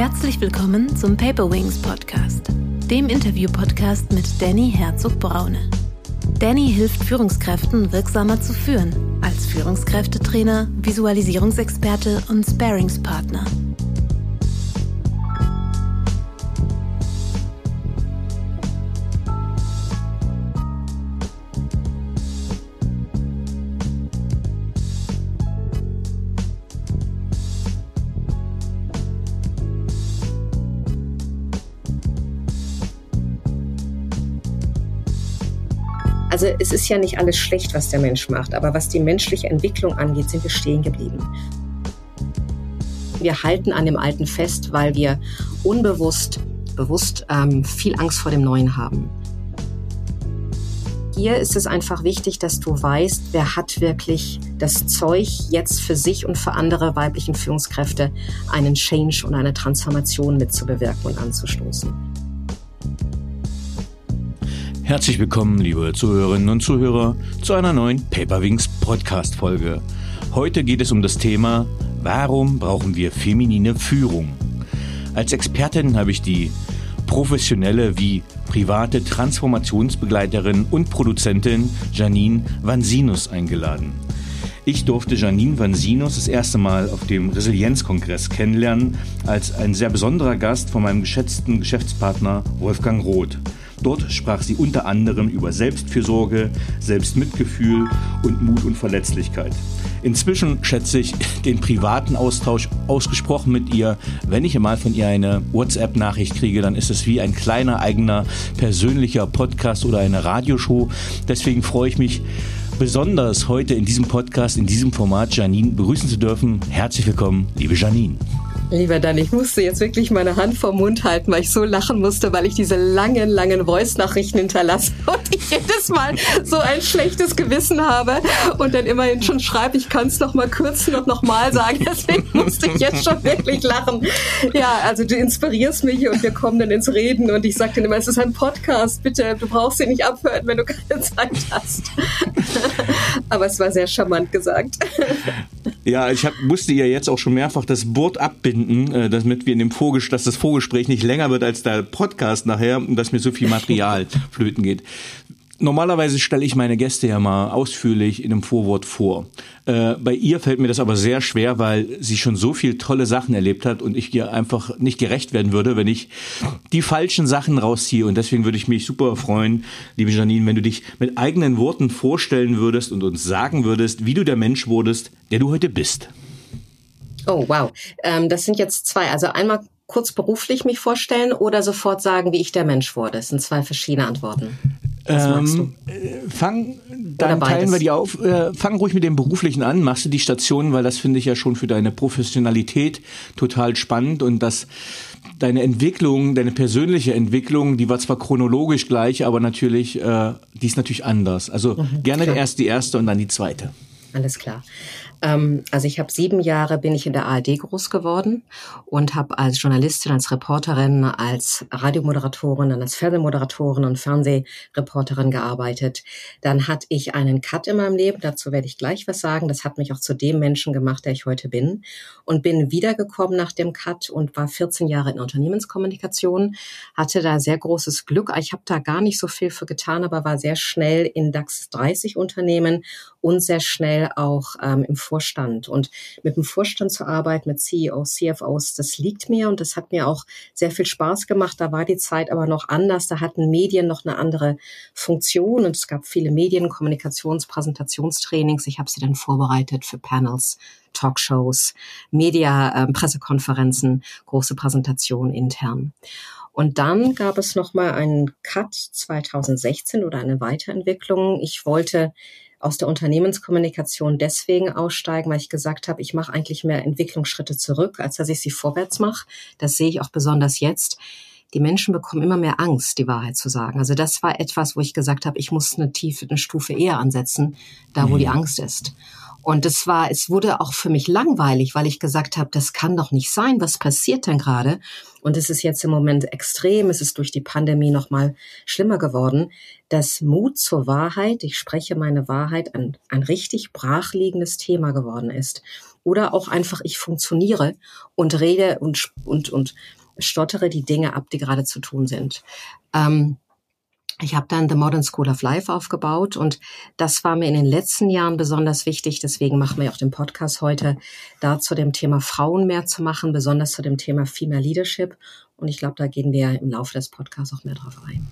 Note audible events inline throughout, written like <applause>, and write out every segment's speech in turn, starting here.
Herzlich willkommen zum Paper Wings Podcast, dem Interview-Podcast mit Danny Herzog-Braune. Danny hilft Führungskräften wirksamer zu führen, als Führungskräftetrainer, Visualisierungsexperte und Sparingspartner. Also es ist ja nicht alles schlecht, was der Mensch macht, aber was die menschliche Entwicklung angeht, sind wir stehen geblieben. Wir halten an dem Alten fest, weil wir unbewusst, bewusst ähm, viel Angst vor dem Neuen haben. Hier ist es einfach wichtig, dass du weißt, wer hat wirklich das Zeug, jetzt für sich und für andere weiblichen Führungskräfte einen Change und eine Transformation mitzubewirken und anzustoßen. Herzlich willkommen, liebe Zuhörerinnen und Zuhörer, zu einer neuen Paperwings Podcast Folge. Heute geht es um das Thema, warum brauchen wir feminine Führung? Als Expertin habe ich die professionelle wie private Transformationsbegleiterin und Produzentin Janine Vansinus eingeladen. Ich durfte Janine Vansinus das erste Mal auf dem Resilienzkongress kennenlernen, als ein sehr besonderer Gast von meinem geschätzten Geschäftspartner Wolfgang Roth. Dort sprach sie unter anderem über Selbstfürsorge, Selbstmitgefühl und Mut und Verletzlichkeit. Inzwischen schätze ich den privaten Austausch ausgesprochen mit ihr. Wenn ich mal von ihr eine WhatsApp-Nachricht kriege, dann ist es wie ein kleiner eigener persönlicher Podcast oder eine Radioshow. Deswegen freue ich mich besonders heute in diesem Podcast, in diesem Format Janine begrüßen zu dürfen. Herzlich willkommen, liebe Janine. Lieber Dan, ich musste jetzt wirklich meine Hand vor Mund halten, weil ich so lachen musste, weil ich diese langen, langen Voice-Nachrichten hinterlasse <laughs> und ich jedes Mal so ein schlechtes Gewissen habe und dann immerhin schon schreibe, ich kann es noch mal kürzen und noch mal sagen. <laughs> Deswegen musste ich jetzt schon wirklich lachen. Ja, also du inspirierst mich und wir kommen dann ins Reden und ich sage dann immer, es ist ein Podcast, bitte, du brauchst ihn nicht abhören, wenn du keine Zeit hast. <laughs> Aber es war sehr charmant gesagt. Ja, ich hab, musste ja jetzt auch schon mehrfach das Board abbinden, äh, damit wir in dem Vorgespräch, dass das Vorgespräch nicht länger wird als der Podcast nachher und dass mir so viel Material <laughs> flöten geht. Normalerweise stelle ich meine Gäste ja mal ausführlich in einem Vorwort vor. Äh, bei ihr fällt mir das aber sehr schwer, weil sie schon so viel tolle Sachen erlebt hat und ich ihr einfach nicht gerecht werden würde, wenn ich die falschen Sachen rausziehe. Und deswegen würde ich mich super freuen, liebe Janine, wenn du dich mit eigenen Worten vorstellen würdest und uns sagen würdest, wie du der Mensch wurdest, der du heute bist. Oh, wow. Ähm, das sind jetzt zwei. Also einmal kurz beruflich mich vorstellen oder sofort sagen, wie ich der Mensch wurde. Das sind zwei verschiedene Antworten. Ähm, äh, fang, dann teilen wir die auf. Äh, fang ruhig mit dem Beruflichen an. Machst du die Stationen, weil das finde ich ja schon für deine Professionalität total spannend und das deine Entwicklung, deine persönliche Entwicklung, die war zwar chronologisch gleich, aber natürlich, äh, die ist natürlich anders. Also mhm, gerne klar. erst die erste und dann die zweite. Alles klar. Ähm, also ich habe sieben Jahre bin ich in der ARD groß geworden und habe als Journalistin, als Reporterin, als Radiomoderatorin, dann als Fernsehmoderatorin und Fernsehreporterin gearbeitet. Dann hatte ich einen Cut in meinem Leben, dazu werde ich gleich was sagen. Das hat mich auch zu dem Menschen gemacht, der ich heute bin. Und bin wiedergekommen nach dem Cut und war 14 Jahre in Unternehmenskommunikation, hatte da sehr großes Glück. Ich habe da gar nicht so viel für getan, aber war sehr schnell in DAX 30 Unternehmen und sehr schnell auch ähm, im Vorstand. Und mit dem Vorstand zu arbeiten, mit CEOs, CFOs, das liegt mir und das hat mir auch sehr viel Spaß gemacht. Da war die Zeit aber noch anders. Da hatten Medien noch eine andere Funktion und es gab viele Medien, Kommunikations-, Präsentationstrainings. Ich habe sie dann vorbereitet für Panels, Talkshows, Media, äh, Pressekonferenzen, große Präsentationen intern. Und dann gab es noch mal einen Cut 2016 oder eine Weiterentwicklung. Ich wollte aus der Unternehmenskommunikation deswegen aussteigen, weil ich gesagt habe, ich mache eigentlich mehr Entwicklungsschritte zurück, als dass ich sie vorwärts mache. Das sehe ich auch besonders jetzt. Die Menschen bekommen immer mehr Angst, die Wahrheit zu sagen. Also das war etwas, wo ich gesagt habe, ich muss eine tiefe eine Stufe eher ansetzen, da wo mhm. die Angst ist. Und es war, es wurde auch für mich langweilig, weil ich gesagt habe, das kann doch nicht sein. Was passiert denn gerade? Und es ist jetzt im Moment extrem. Es ist durch die Pandemie noch mal schlimmer geworden. dass Mut zur Wahrheit, ich spreche meine Wahrheit, ein, ein richtig brachliegendes Thema geworden ist. Oder auch einfach, ich funktioniere und rede und, und, und stottere die Dinge ab, die gerade zu tun sind. Ähm, ich habe dann The Modern School of Life aufgebaut und das war mir in den letzten Jahren besonders wichtig. Deswegen machen wir auch den Podcast heute, da zu dem Thema Frauen mehr zu machen, besonders zu dem Thema Female Leadership. Und ich glaube, da gehen wir im Laufe des Podcasts auch mehr drauf ein.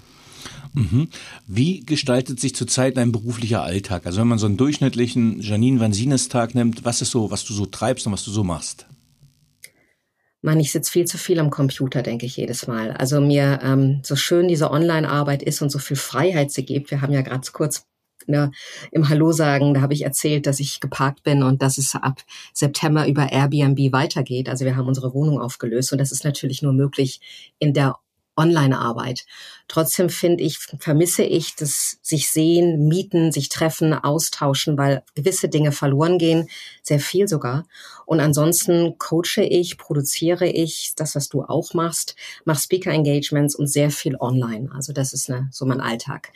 Mhm. Wie gestaltet sich zurzeit dein beruflicher Alltag? Also wenn man so einen durchschnittlichen Janine Vansines Tag nimmt, was ist so, was du so treibst und was du so machst? Man, ich sitze viel zu viel am Computer, denke ich jedes Mal. Also mir ähm, so schön diese Online-Arbeit ist und so viel Freiheit sie gibt. Wir haben ja gerade kurz ne, im Hallo sagen, da habe ich erzählt, dass ich geparkt bin und dass es ab September über Airbnb weitergeht. Also wir haben unsere Wohnung aufgelöst und das ist natürlich nur möglich in der Online-Arbeit. Trotzdem finde ich, vermisse ich das sich sehen, mieten, sich treffen, austauschen, weil gewisse Dinge verloren gehen, sehr viel sogar. Und ansonsten coache ich, produziere ich das, was du auch machst, mache Speaker-Engagements und sehr viel online. Also das ist eine, so mein Alltag.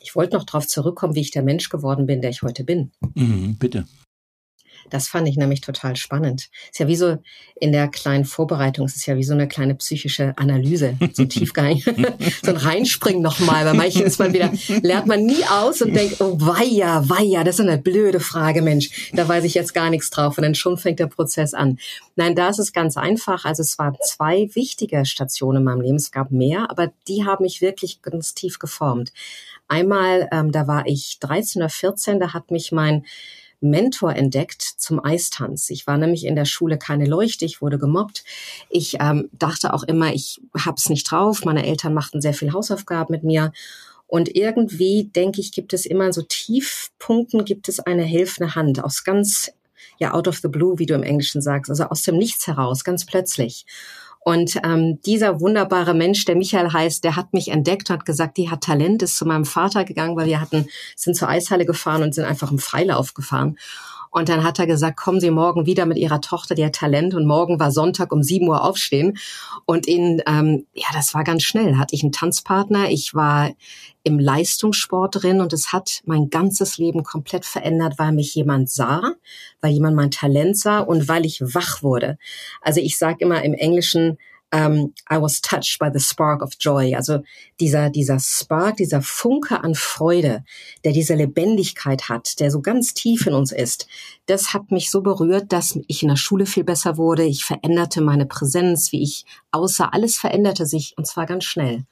Ich wollte noch darauf zurückkommen, wie ich der Mensch geworden bin, der ich heute bin. Mhm, bitte. Das fand ich nämlich total spannend. Ist ja wie so in der kleinen Vorbereitung, es ist ja wie so eine kleine psychische Analyse, so Tiefgang, <laughs> so ein Reinspringen nochmal. Bei manchen ist man wieder, lernt man nie aus und denkt, oh weia, weia, das ist eine blöde Frage, Mensch, da weiß ich jetzt gar nichts drauf. Und dann schon fängt der Prozess an. Nein, da ist es ganz einfach. Also es waren zwei wichtige Stationen in meinem Leben. Es gab mehr, aber die haben mich wirklich ganz tief geformt. Einmal, ähm, da war ich 13 oder 14, da hat mich mein Mentor entdeckt zum Eistanz. Ich war nämlich in der Schule keine Leuchte, ich wurde gemobbt. Ich ähm, dachte auch immer, ich hab's nicht drauf. Meine Eltern machten sehr viel Hausaufgaben mit mir. Und irgendwie, denke ich, gibt es immer so Tiefpunkten, gibt es eine helfende Hand aus ganz, ja, out of the blue, wie du im Englischen sagst, also aus dem Nichts heraus, ganz plötzlich. Und ähm, dieser wunderbare Mensch, der Michael heißt, der hat mich entdeckt hat gesagt, die hat Talent, ist zu meinem Vater gegangen, weil wir hatten, sind zur Eishalle gefahren und sind einfach im Freilauf gefahren. Und dann hat er gesagt, kommen Sie morgen wieder mit Ihrer Tochter, hat Talent. Und morgen war Sonntag um sieben Uhr aufstehen. Und in, ähm, ja, das war ganz schnell. Hatte ich einen Tanzpartner. Ich war im Leistungssport drin und es hat mein ganzes Leben komplett verändert, weil mich jemand sah, weil jemand mein Talent sah und weil ich wach wurde. Also ich sage immer im Englischen, um, I was touched by the spark of joy. Also dieser, dieser Spark, dieser Funke an Freude, der diese Lebendigkeit hat, der so ganz tief in uns ist, das hat mich so berührt, dass ich in der Schule viel besser wurde. Ich veränderte meine Präsenz, wie ich aussah. Alles veränderte sich und zwar ganz schnell.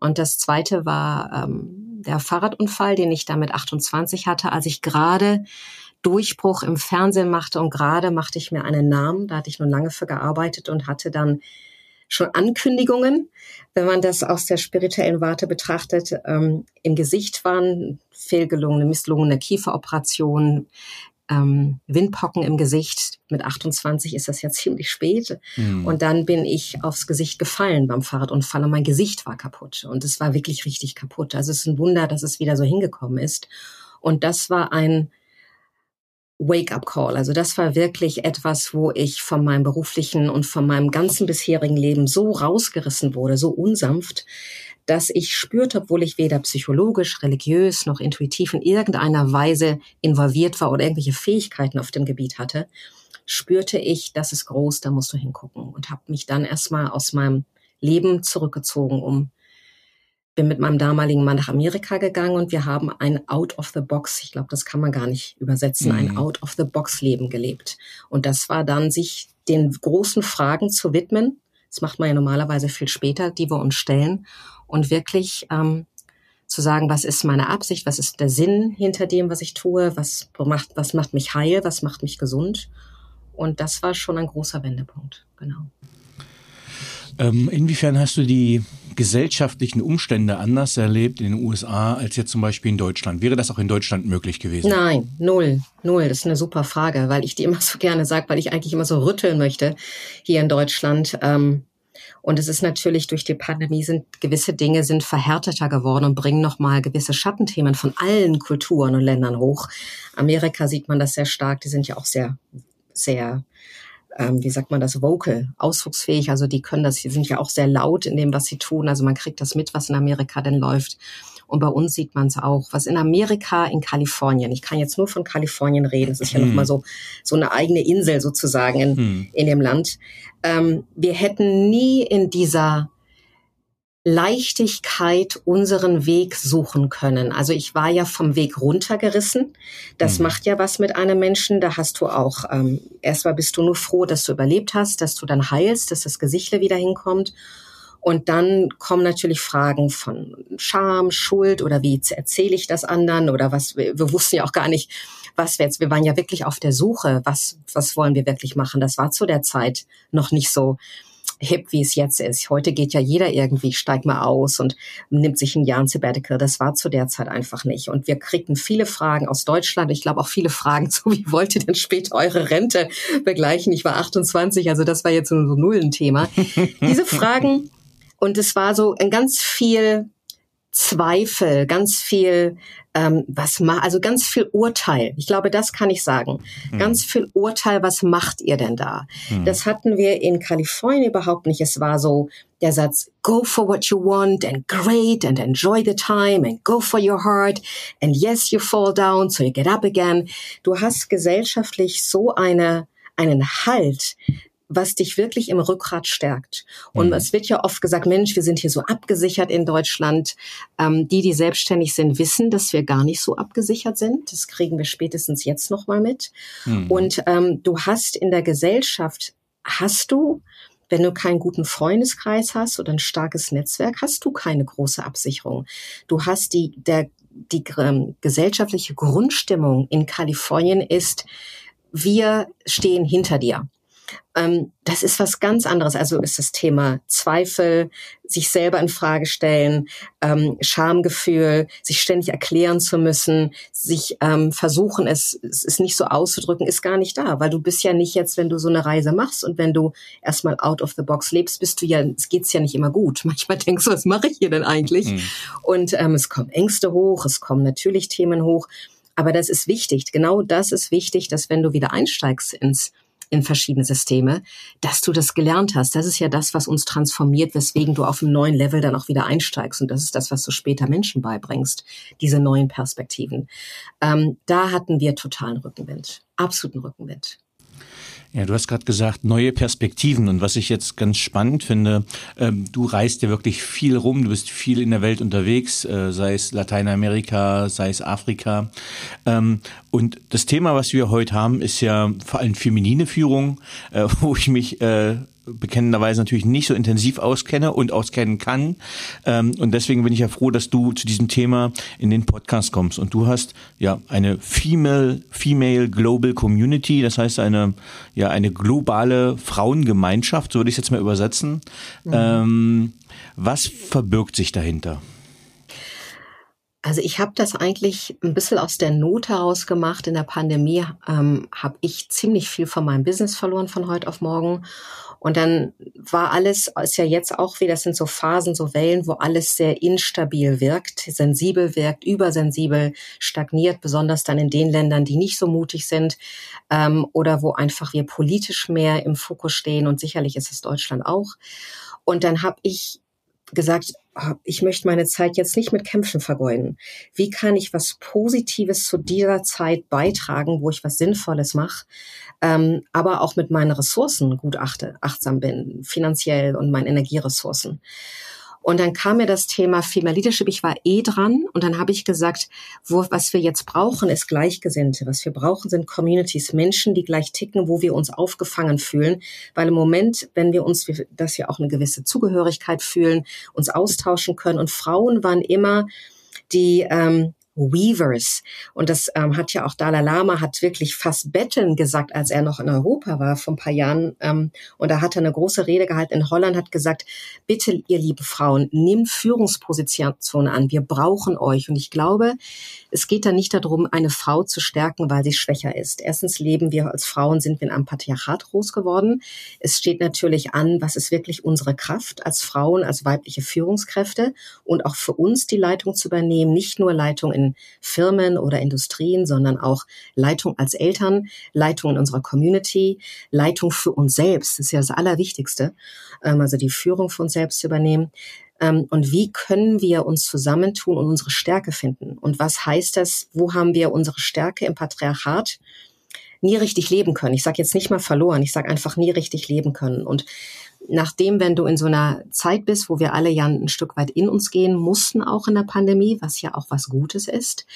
Und das zweite war ähm, der Fahrradunfall, den ich da mit 28 hatte, als ich gerade Durchbruch im Fernsehen machte und gerade machte ich mir einen Namen. Da hatte ich nun lange für gearbeitet und hatte dann schon Ankündigungen, wenn man das aus der spirituellen Warte betrachtet. Ähm, Im Gesicht waren fehlgelungene, misslungene Kieferoperationen, ähm, Windpocken im Gesicht. Mit 28 ist das ja ziemlich spät. Mhm. Und dann bin ich aufs Gesicht gefallen beim Fahrradunfall und mein Gesicht war kaputt. Und es war wirklich richtig kaputt. Also es ist ein Wunder, dass es wieder so hingekommen ist. Und das war ein Wake-up-Call. Also das war wirklich etwas, wo ich von meinem beruflichen und von meinem ganzen bisherigen Leben so rausgerissen wurde, so unsanft, dass ich spürte, obwohl ich weder psychologisch, religiös noch intuitiv in irgendeiner Weise involviert war oder irgendwelche Fähigkeiten auf dem Gebiet hatte, spürte ich, das ist groß, da musst du hingucken und habe mich dann erstmal aus meinem Leben zurückgezogen, um bin mit meinem damaligen Mann nach Amerika gegangen und wir haben ein Out of the Box, ich glaube, das kann man gar nicht übersetzen, mhm. ein Out of the Box Leben gelebt. Und das war dann, sich den großen Fragen zu widmen. Das macht man ja normalerweise viel später, die wir uns stellen. Und wirklich ähm, zu sagen, was ist meine Absicht, was ist der Sinn hinter dem, was ich tue, was macht, was macht mich heil, was macht mich gesund. Und das war schon ein großer Wendepunkt, genau. Ähm, inwiefern hast du die gesellschaftlichen Umstände anders erlebt in den USA als jetzt zum Beispiel in Deutschland? Wäre das auch in Deutschland möglich gewesen? Nein, null, null. Das ist eine super Frage, weil ich die immer so gerne sage, weil ich eigentlich immer so rütteln möchte hier in Deutschland. Ähm, Und es ist natürlich durch die Pandemie sind gewisse Dinge sind verhärteter geworden und bringen nochmal gewisse Schattenthemen von allen Kulturen und Ländern hoch. Amerika sieht man das sehr stark. Die sind ja auch sehr, sehr ähm, wie sagt man das, vocal, ausdrucksfähig. Also die können das, die sind ja auch sehr laut in dem, was sie tun. Also man kriegt das mit, was in Amerika denn läuft. Und bei uns sieht man es auch. Was in Amerika, in Kalifornien, ich kann jetzt nur von Kalifornien reden, das ist ja hm. nochmal so, so eine eigene Insel sozusagen in, hm. in dem Land. Ähm, wir hätten nie in dieser Leichtigkeit unseren Weg suchen können. Also ich war ja vom Weg runtergerissen. Das mhm. macht ja was mit einem Menschen. Da hast du auch, ähm, erstmal bist du nur froh, dass du überlebt hast, dass du dann heilst, dass das Gesichtle wieder hinkommt. Und dann kommen natürlich Fragen von Scham, Schuld oder wie erzähle ich das anderen oder was, wir, wir wussten ja auch gar nicht, was wir jetzt, wir waren ja wirklich auf der Suche, was, was wollen wir wirklich machen. Das war zu der Zeit noch nicht so hip, wie es jetzt ist. Heute geht ja jeder irgendwie, steigt mal aus und nimmt sich ein Jahr ein Sabbatical. Das war zu der Zeit einfach nicht. Und wir kriegten viele Fragen aus Deutschland. Ich glaube auch viele Fragen zu, wie wollt ihr denn später eure Rente begleichen? Ich war 28, also das war jetzt so ein Nullenthema. Diese Fragen, und es war so ein ganz viel Zweifel, ganz viel ähm, was ma also ganz viel Urteil. Ich glaube, das kann ich sagen. Hm. Ganz viel Urteil, was macht ihr denn da? Hm. Das hatten wir in Kalifornien überhaupt nicht. Es war so der Satz, go for what you want and great and enjoy the time and go for your heart and yes, you fall down, so you get up again. Du hast gesellschaftlich so eine einen Halt, was dich wirklich im Rückgrat stärkt. Und mhm. es wird ja oft gesagt, Mensch, wir sind hier so abgesichert in Deutschland. Ähm, die, die selbstständig sind, wissen, dass wir gar nicht so abgesichert sind. Das kriegen wir spätestens jetzt nochmal mit. Mhm. Und ähm, du hast in der Gesellschaft, hast du, wenn du keinen guten Freundeskreis hast oder ein starkes Netzwerk, hast du keine große Absicherung. Du hast die, der, die ähm, gesellschaftliche Grundstimmung in Kalifornien ist, wir stehen hinter dir. Ähm, das ist was ganz anderes. Also ist das Thema Zweifel, sich selber in Frage stellen, ähm, Schamgefühl, sich ständig erklären zu müssen, sich ähm, versuchen, es, es ist nicht so auszudrücken, ist gar nicht da, weil du bist ja nicht jetzt, wenn du so eine Reise machst und wenn du erstmal out of the box lebst, bist du ja, es geht's ja nicht immer gut. <laughs> Manchmal denkst du, was mache ich hier denn eigentlich? Mhm. Und ähm, es kommen Ängste hoch, es kommen natürlich Themen hoch. Aber das ist wichtig. Genau das ist wichtig, dass wenn du wieder einsteigst ins in verschiedene Systeme, dass du das gelernt hast. Das ist ja das, was uns transformiert, weswegen du auf einem neuen Level dann auch wieder einsteigst. Und das ist das, was du später Menschen beibringst, diese neuen Perspektiven. Ähm, da hatten wir totalen Rückenwind, absoluten Rückenwind. Ja, du hast gerade gesagt, neue Perspektiven. Und was ich jetzt ganz spannend finde, ähm, du reist ja wirklich viel rum, du bist viel in der Welt unterwegs, äh, sei es Lateinamerika, sei es Afrika. Ähm, und das Thema, was wir heute haben, ist ja vor allem feminine Führung, äh, <laughs> wo ich mich äh, bekennenderweise natürlich nicht so intensiv auskenne und auskennen kann. Ähm, und deswegen bin ich ja froh, dass du zu diesem Thema in den Podcast kommst. Und du hast ja eine Female, Female Global Community, das heißt eine, ja, eine globale Frauengemeinschaft, so würde ich es jetzt mal übersetzen. Mhm. Ähm, was verbirgt sich dahinter? Also ich habe das eigentlich ein bisschen aus der Not heraus gemacht. In der Pandemie ähm, habe ich ziemlich viel von meinem Business verloren von heute auf morgen und dann war alles, ist ja jetzt auch wieder, das sind so Phasen, so Wellen, wo alles sehr instabil wirkt, sensibel wirkt, übersensibel, stagniert, besonders dann in den Ländern, die nicht so mutig sind ähm, oder wo einfach wir politisch mehr im Fokus stehen und sicherlich ist es Deutschland auch. Und dann habe ich gesagt, ich möchte meine Zeit jetzt nicht mit Kämpfen vergeuden. Wie kann ich was Positives zu dieser Zeit beitragen, wo ich was Sinnvolles mache, ähm, aber auch mit meinen Ressourcen gut achte, achtsam bin, finanziell und meinen Energieressourcen. Und dann kam mir das Thema Female Leadership. Ich war eh dran und dann habe ich gesagt, wo, was wir jetzt brauchen, ist Gleichgesinnte. Was wir brauchen, sind Communities, Menschen, die gleich ticken, wo wir uns aufgefangen fühlen. Weil im Moment, wenn wir uns, dass wir auch eine gewisse Zugehörigkeit fühlen, uns austauschen können. Und Frauen waren immer die ähm, Weavers. Und das ähm, hat ja auch Dalai Lama hat wirklich fast betteln gesagt, als er noch in Europa war vor ein paar Jahren. Ähm, und da hat er eine große Rede gehalten in Holland, hat gesagt, bitte ihr liebe Frauen, nehmt Führungspositionen an. Wir brauchen euch. Und ich glaube, es geht da nicht darum, eine Frau zu stärken, weil sie schwächer ist. Erstens leben wir als Frauen, sind wir in einem Patriarchat groß geworden. Es steht natürlich an, was ist wirklich unsere Kraft als Frauen, als weibliche Führungskräfte und auch für uns die Leitung zu übernehmen, nicht nur Leitung in Firmen oder Industrien, sondern auch Leitung als Eltern, Leitung in unserer Community, Leitung für uns selbst. Das ist ja das Allerwichtigste. Ähm, also die Führung für uns selbst zu übernehmen. Ähm, und wie können wir uns zusammentun und unsere Stärke finden? Und was heißt das? Wo haben wir unsere Stärke im Patriarchat? nie richtig leben können. Ich sage jetzt nicht mal verloren, ich sage einfach nie richtig leben können. Und nachdem, wenn du in so einer Zeit bist, wo wir alle ja ein Stück weit in uns gehen mussten, auch in der Pandemie, was ja auch was Gutes ist,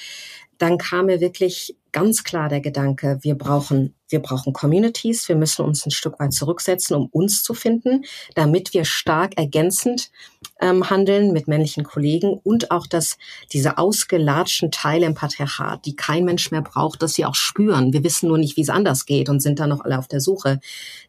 dann kam mir wirklich ganz klar der Gedanke, wir brauchen, wir brauchen Communities, wir müssen uns ein Stück weit zurücksetzen, um uns zu finden, damit wir stark ergänzend ähm, handeln mit männlichen Kollegen und auch, dass diese ausgelatschten Teile im Patriarchat, die kein Mensch mehr braucht, dass sie auch spüren. Wir wissen nur nicht, wie es anders geht und sind da noch alle auf der Suche,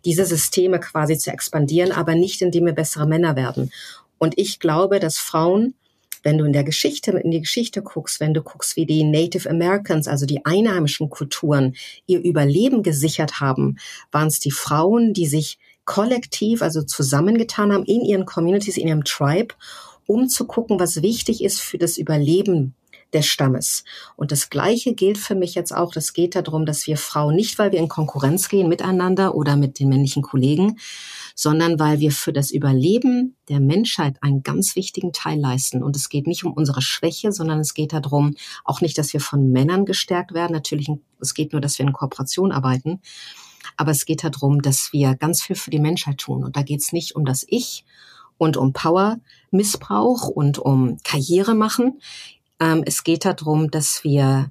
diese Systeme quasi zu expandieren, aber nicht, indem wir bessere Männer werden. Und ich glaube, dass Frauen wenn du in der Geschichte, in die Geschichte guckst, wenn du guckst, wie die Native Americans, also die einheimischen Kulturen, ihr Überleben gesichert haben, waren es die Frauen, die sich kollektiv, also zusammengetan haben in ihren Communities, in ihrem Tribe, um zu gucken, was wichtig ist für das Überleben des Stammes. Und das Gleiche gilt für mich jetzt auch. Das geht darum, dass wir Frauen nicht, weil wir in Konkurrenz gehen miteinander oder mit den männlichen Kollegen, sondern weil wir für das Überleben der Menschheit einen ganz wichtigen Teil leisten. Und es geht nicht um unsere Schwäche, sondern es geht darum, auch nicht, dass wir von Männern gestärkt werden. Natürlich, es geht nur, dass wir in Kooperation arbeiten. Aber es geht darum, dass wir ganz viel für die Menschheit tun. Und da geht es nicht um das Ich und um Power-Missbrauch und um Karriere machen. Ähm, es geht darum, dass wir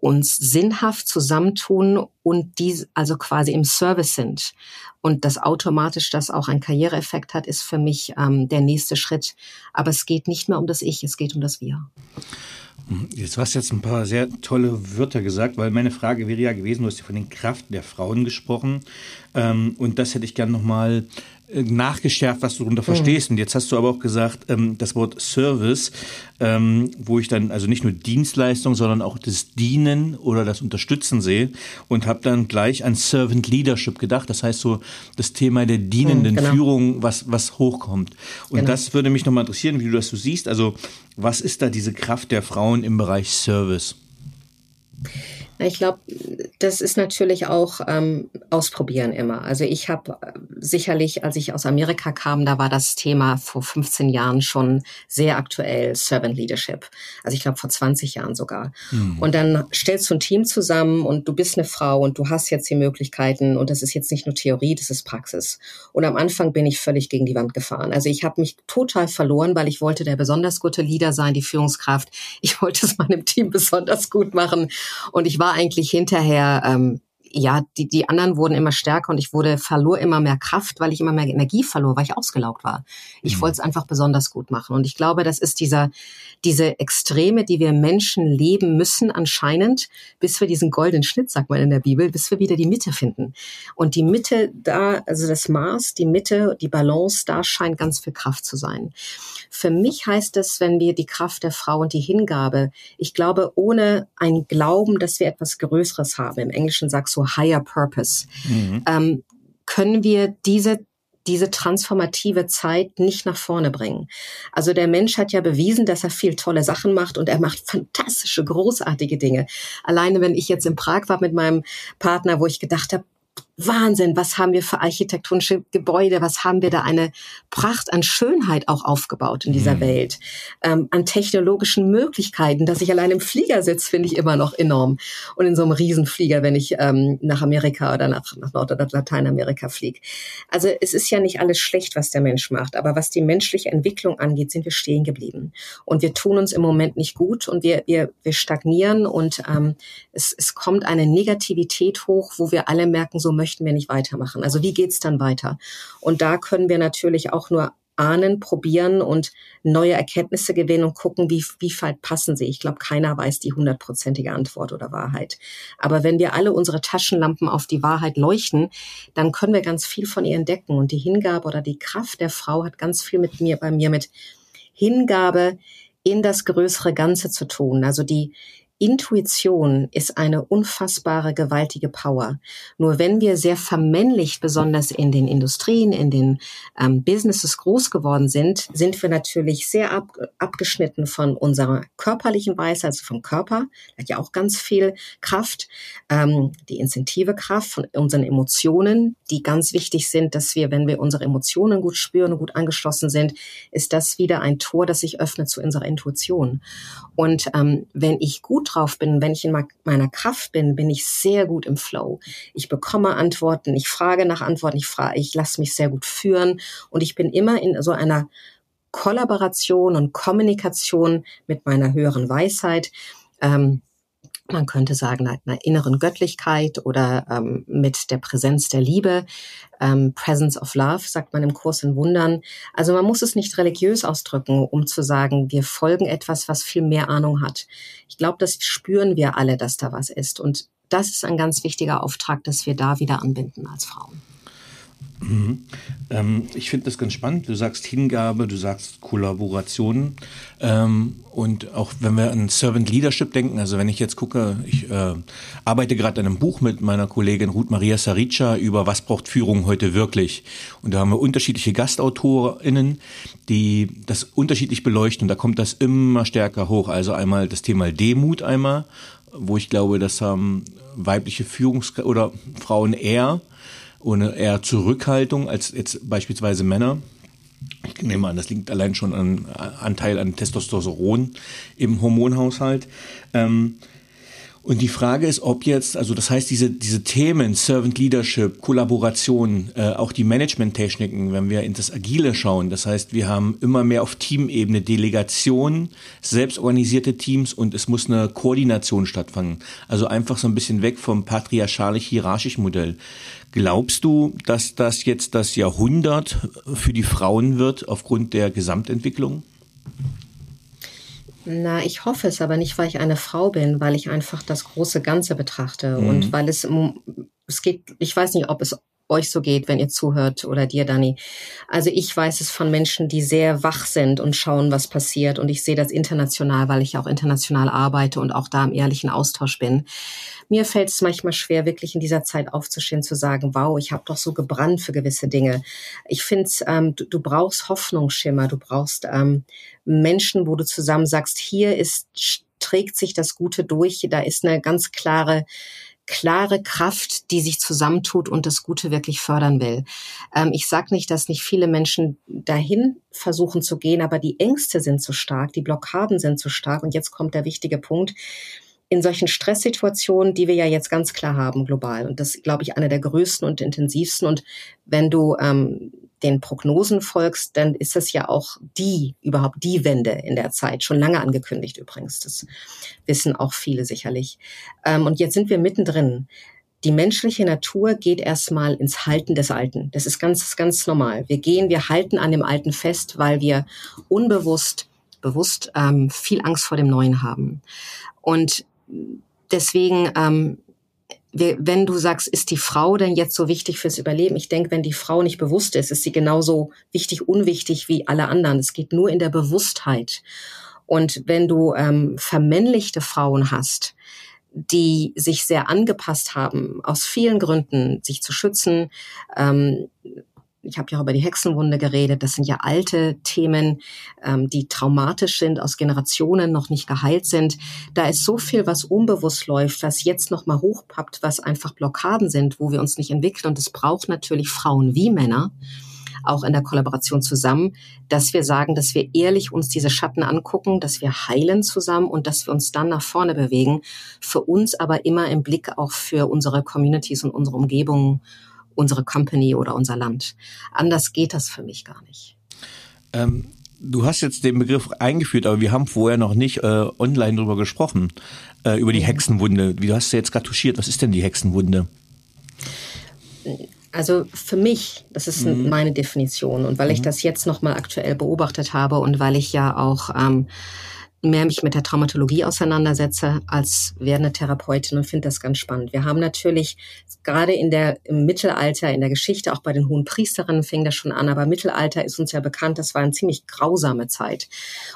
uns sinnhaft zusammentun und die also quasi im Service sind. Und das automatisch das auch einen Karriereeffekt hat, ist für mich ähm, der nächste Schritt. Aber es geht nicht mehr um das Ich, es geht um das Wir. Jetzt hast du jetzt ein paar sehr tolle Wörter gesagt, weil meine Frage wäre ja gewesen, du hast ja von den Kraften der Frauen gesprochen. Ähm, und das hätte ich gern nochmal äh, nachgeschärft, was du darunter verstehst. Mhm. Und jetzt hast du aber auch gesagt, ähm, das Wort Service, ähm, wo ich dann also nicht nur Dienstleistung, sondern auch das Dienen oder das Unterstützen sehe und habe dann gleich an Servant Leadership gedacht. Das heißt so das Thema der dienenden mhm, genau. Führung, was, was hochkommt. Und genau. das würde mich nochmal interessieren, wie du das so siehst. Also was ist da diese Kraft der Frauen im Bereich Service? Ich glaube, das ist natürlich auch ähm, Ausprobieren immer. Also ich habe äh, sicherlich, als ich aus Amerika kam, da war das Thema vor 15 Jahren schon sehr aktuell, Servant Leadership. Also ich glaube vor 20 Jahren sogar. Mhm. Und dann stellst du ein Team zusammen und du bist eine Frau und du hast jetzt die Möglichkeiten und das ist jetzt nicht nur Theorie, das ist Praxis. Und am Anfang bin ich völlig gegen die Wand gefahren. Also ich habe mich total verloren, weil ich wollte der besonders gute Leader sein, die Führungskraft. Ich wollte es meinem Team besonders gut machen und ich war war eigentlich hinterher ähm, ja, die, die anderen wurden immer stärker und ich wurde, verlor immer mehr Kraft, weil ich immer mehr Energie verlor, weil ich ausgelaugt war. Ich mhm. wollte es einfach besonders gut machen. Und ich glaube, das ist dieser, diese Extreme, die wir Menschen leben müssen anscheinend, bis wir diesen goldenen Schnitt, sagt man in der Bibel, bis wir wieder die Mitte finden. Und die Mitte da, also das Maß, die Mitte, die Balance, da scheint ganz viel Kraft zu sein. Für mich heißt es, wenn wir die Kraft der Frau und die Hingabe, ich glaube, ohne ein Glauben, dass wir etwas Größeres haben, im Englischen sagst Higher Purpose, mhm. ähm, können wir diese diese transformative Zeit nicht nach vorne bringen. Also der Mensch hat ja bewiesen, dass er viel tolle Sachen macht und er macht fantastische, großartige Dinge. Alleine wenn ich jetzt in Prag war mit meinem Partner, wo ich gedacht habe, Wahnsinn, was haben wir für architektonische Gebäude, was haben wir da eine Pracht an Schönheit auch aufgebaut in dieser mhm. Welt, ähm, an technologischen Möglichkeiten, dass ich allein im Flieger sitze, finde ich immer noch enorm. Und in so einem Riesenflieger, wenn ich ähm, nach Amerika oder nach, nach Nord- oder Lateinamerika fliege. Also es ist ja nicht alles schlecht, was der Mensch macht, aber was die menschliche Entwicklung angeht, sind wir stehen geblieben. Und wir tun uns im Moment nicht gut und wir, wir, wir stagnieren und ähm, es, es kommt eine Negativität hoch, wo wir alle merken, so möchten wir nicht weitermachen. Also wie geht's dann weiter? Und da können wir natürlich auch nur ahnen, probieren und neue Erkenntnisse gewinnen und gucken, wie, wie weit passen sie. Ich glaube, keiner weiß die hundertprozentige Antwort oder Wahrheit. Aber wenn wir alle unsere Taschenlampen auf die Wahrheit leuchten, dann können wir ganz viel von ihr entdecken. Und die Hingabe oder die Kraft der Frau hat ganz viel mit mir, bei mir mit Hingabe in das größere Ganze zu tun. Also die, Intuition ist eine unfassbare, gewaltige Power. Nur wenn wir sehr vermännlicht, besonders in den Industrien, in den ähm, Businesses groß geworden sind, sind wir natürlich sehr ab, abgeschnitten von unserer körperlichen Weise, also vom Körper. hat ja auch ganz viel Kraft, ähm, die instinktive Kraft von unseren Emotionen, die ganz wichtig sind, dass wir, wenn wir unsere Emotionen gut spüren und gut angeschlossen sind, ist das wieder ein Tor, das sich öffnet zu unserer Intuition. Und ähm, wenn ich gut drauf bin, wenn ich in meiner Kraft bin, bin ich sehr gut im Flow. Ich bekomme Antworten, ich frage nach Antworten, ich frage, ich lasse mich sehr gut führen und ich bin immer in so einer Kollaboration und Kommunikation mit meiner höheren Weisheit. Ähm, man könnte sagen, einer inneren Göttlichkeit oder ähm, mit der Präsenz der Liebe. Ähm, Presence of Love, sagt man im Kurs in Wundern. Also man muss es nicht religiös ausdrücken, um zu sagen, wir folgen etwas, was viel mehr Ahnung hat. Ich glaube, das spüren wir alle, dass da was ist. Und das ist ein ganz wichtiger Auftrag, dass wir da wieder anbinden als Frauen. Mhm. Ähm, ich finde das ganz spannend. Du sagst Hingabe, du sagst Kollaboration. Ähm, und auch wenn wir an Servant Leadership denken, also wenn ich jetzt gucke, ich äh, arbeite gerade an einem Buch mit meiner Kollegin Ruth Maria Sarica über was braucht Führung heute wirklich. Und da haben wir unterschiedliche GastautorInnen, die das unterschiedlich beleuchten. Und da kommt das immer stärker hoch. Also einmal das Thema Demut einmal, wo ich glaube, das haben weibliche Führungs- oder Frauen eher ohne eher Zurückhaltung als jetzt beispielsweise Männer. Ich nehme an, das liegt allein schon an Anteil an Testosteron im Hormonhaushalt. Ähm, und die Frage ist, ob jetzt, also das heißt, diese, diese Themen, Servant Leadership, Kollaboration, äh, auch die Management-Techniken, wenn wir in das Agile schauen, das heißt, wir haben immer mehr auf Teamebene Delegation, selbstorganisierte Teams und es muss eine Koordination stattfinden. Also einfach so ein bisschen weg vom patriarchalisch-hierarchischen Modell. Glaubst du, dass das jetzt das Jahrhundert für die Frauen wird aufgrund der Gesamtentwicklung? Na, ich hoffe es aber nicht, weil ich eine Frau bin, weil ich einfach das große Ganze betrachte mhm. und weil es, es geht, ich weiß nicht, ob es euch so geht, wenn ihr zuhört oder dir, Dani. Also ich weiß es von Menschen, die sehr wach sind und schauen, was passiert. Und ich sehe das international, weil ich auch international arbeite und auch da im ehrlichen Austausch bin. Mir fällt es manchmal schwer, wirklich in dieser Zeit aufzustehen, zu sagen, wow, ich habe doch so gebrannt für gewisse Dinge. Ich finde, ähm, du, du brauchst Hoffnungsschimmer, du brauchst ähm, Menschen, wo du zusammen sagst, hier ist trägt sich das Gute durch, da ist eine ganz klare klare Kraft, die sich zusammentut und das Gute wirklich fördern will. Ähm, ich sage nicht, dass nicht viele Menschen dahin versuchen zu gehen, aber die Ängste sind zu stark, die Blockaden sind zu stark. Und jetzt kommt der wichtige Punkt in solchen Stresssituationen, die wir ja jetzt ganz klar haben global. Und das, glaube ich, einer der größten und intensivsten. Und wenn du ähm, den Prognosen folgst, dann ist das ja auch die, überhaupt die Wende in der Zeit, schon lange angekündigt übrigens. Das wissen auch viele sicherlich. Ähm, und jetzt sind wir mittendrin. Die menschliche Natur geht erstmal ins Halten des Alten. Das ist ganz, ganz normal. Wir gehen, wir halten an dem Alten fest, weil wir unbewusst, bewusst ähm, viel Angst vor dem Neuen haben. Und deswegen ähm, wenn du sagst, ist die Frau denn jetzt so wichtig fürs Überleben? Ich denke, wenn die Frau nicht bewusst ist, ist sie genauso wichtig, unwichtig wie alle anderen. Es geht nur in der Bewusstheit. Und wenn du ähm, vermännlichte Frauen hast, die sich sehr angepasst haben, aus vielen Gründen, sich zu schützen, ähm, ich habe ja auch über die Hexenwunde geredet, das sind ja alte Themen, ähm, die traumatisch sind, aus Generationen noch nicht geheilt sind. Da ist so viel, was unbewusst läuft, was jetzt noch mal hochpappt, was einfach Blockaden sind, wo wir uns nicht entwickeln. Und es braucht natürlich Frauen wie Männer, auch in der Kollaboration zusammen, dass wir sagen, dass wir ehrlich uns diese Schatten angucken, dass wir heilen zusammen und dass wir uns dann nach vorne bewegen. Für uns aber immer im Blick auch für unsere Communities und unsere Umgebungen unsere Company oder unser Land. Anders geht das für mich gar nicht. Ähm, du hast jetzt den Begriff eingeführt, aber wir haben vorher noch nicht äh, online drüber gesprochen, äh, über die mhm. Hexenwunde. Wie hast du jetzt gerade touchiert? Was ist denn die Hexenwunde? Also für mich, das ist mhm. meine Definition und weil mhm. ich das jetzt nochmal aktuell beobachtet habe und weil ich ja auch ähm, mehr mich mit der Traumatologie auseinandersetze als werdende Therapeutin und finde das ganz spannend. Wir haben natürlich gerade in der, im Mittelalter, in der Geschichte, auch bei den hohen Priesterinnen fing das schon an, aber Mittelalter ist uns ja bekannt, das war eine ziemlich grausame Zeit.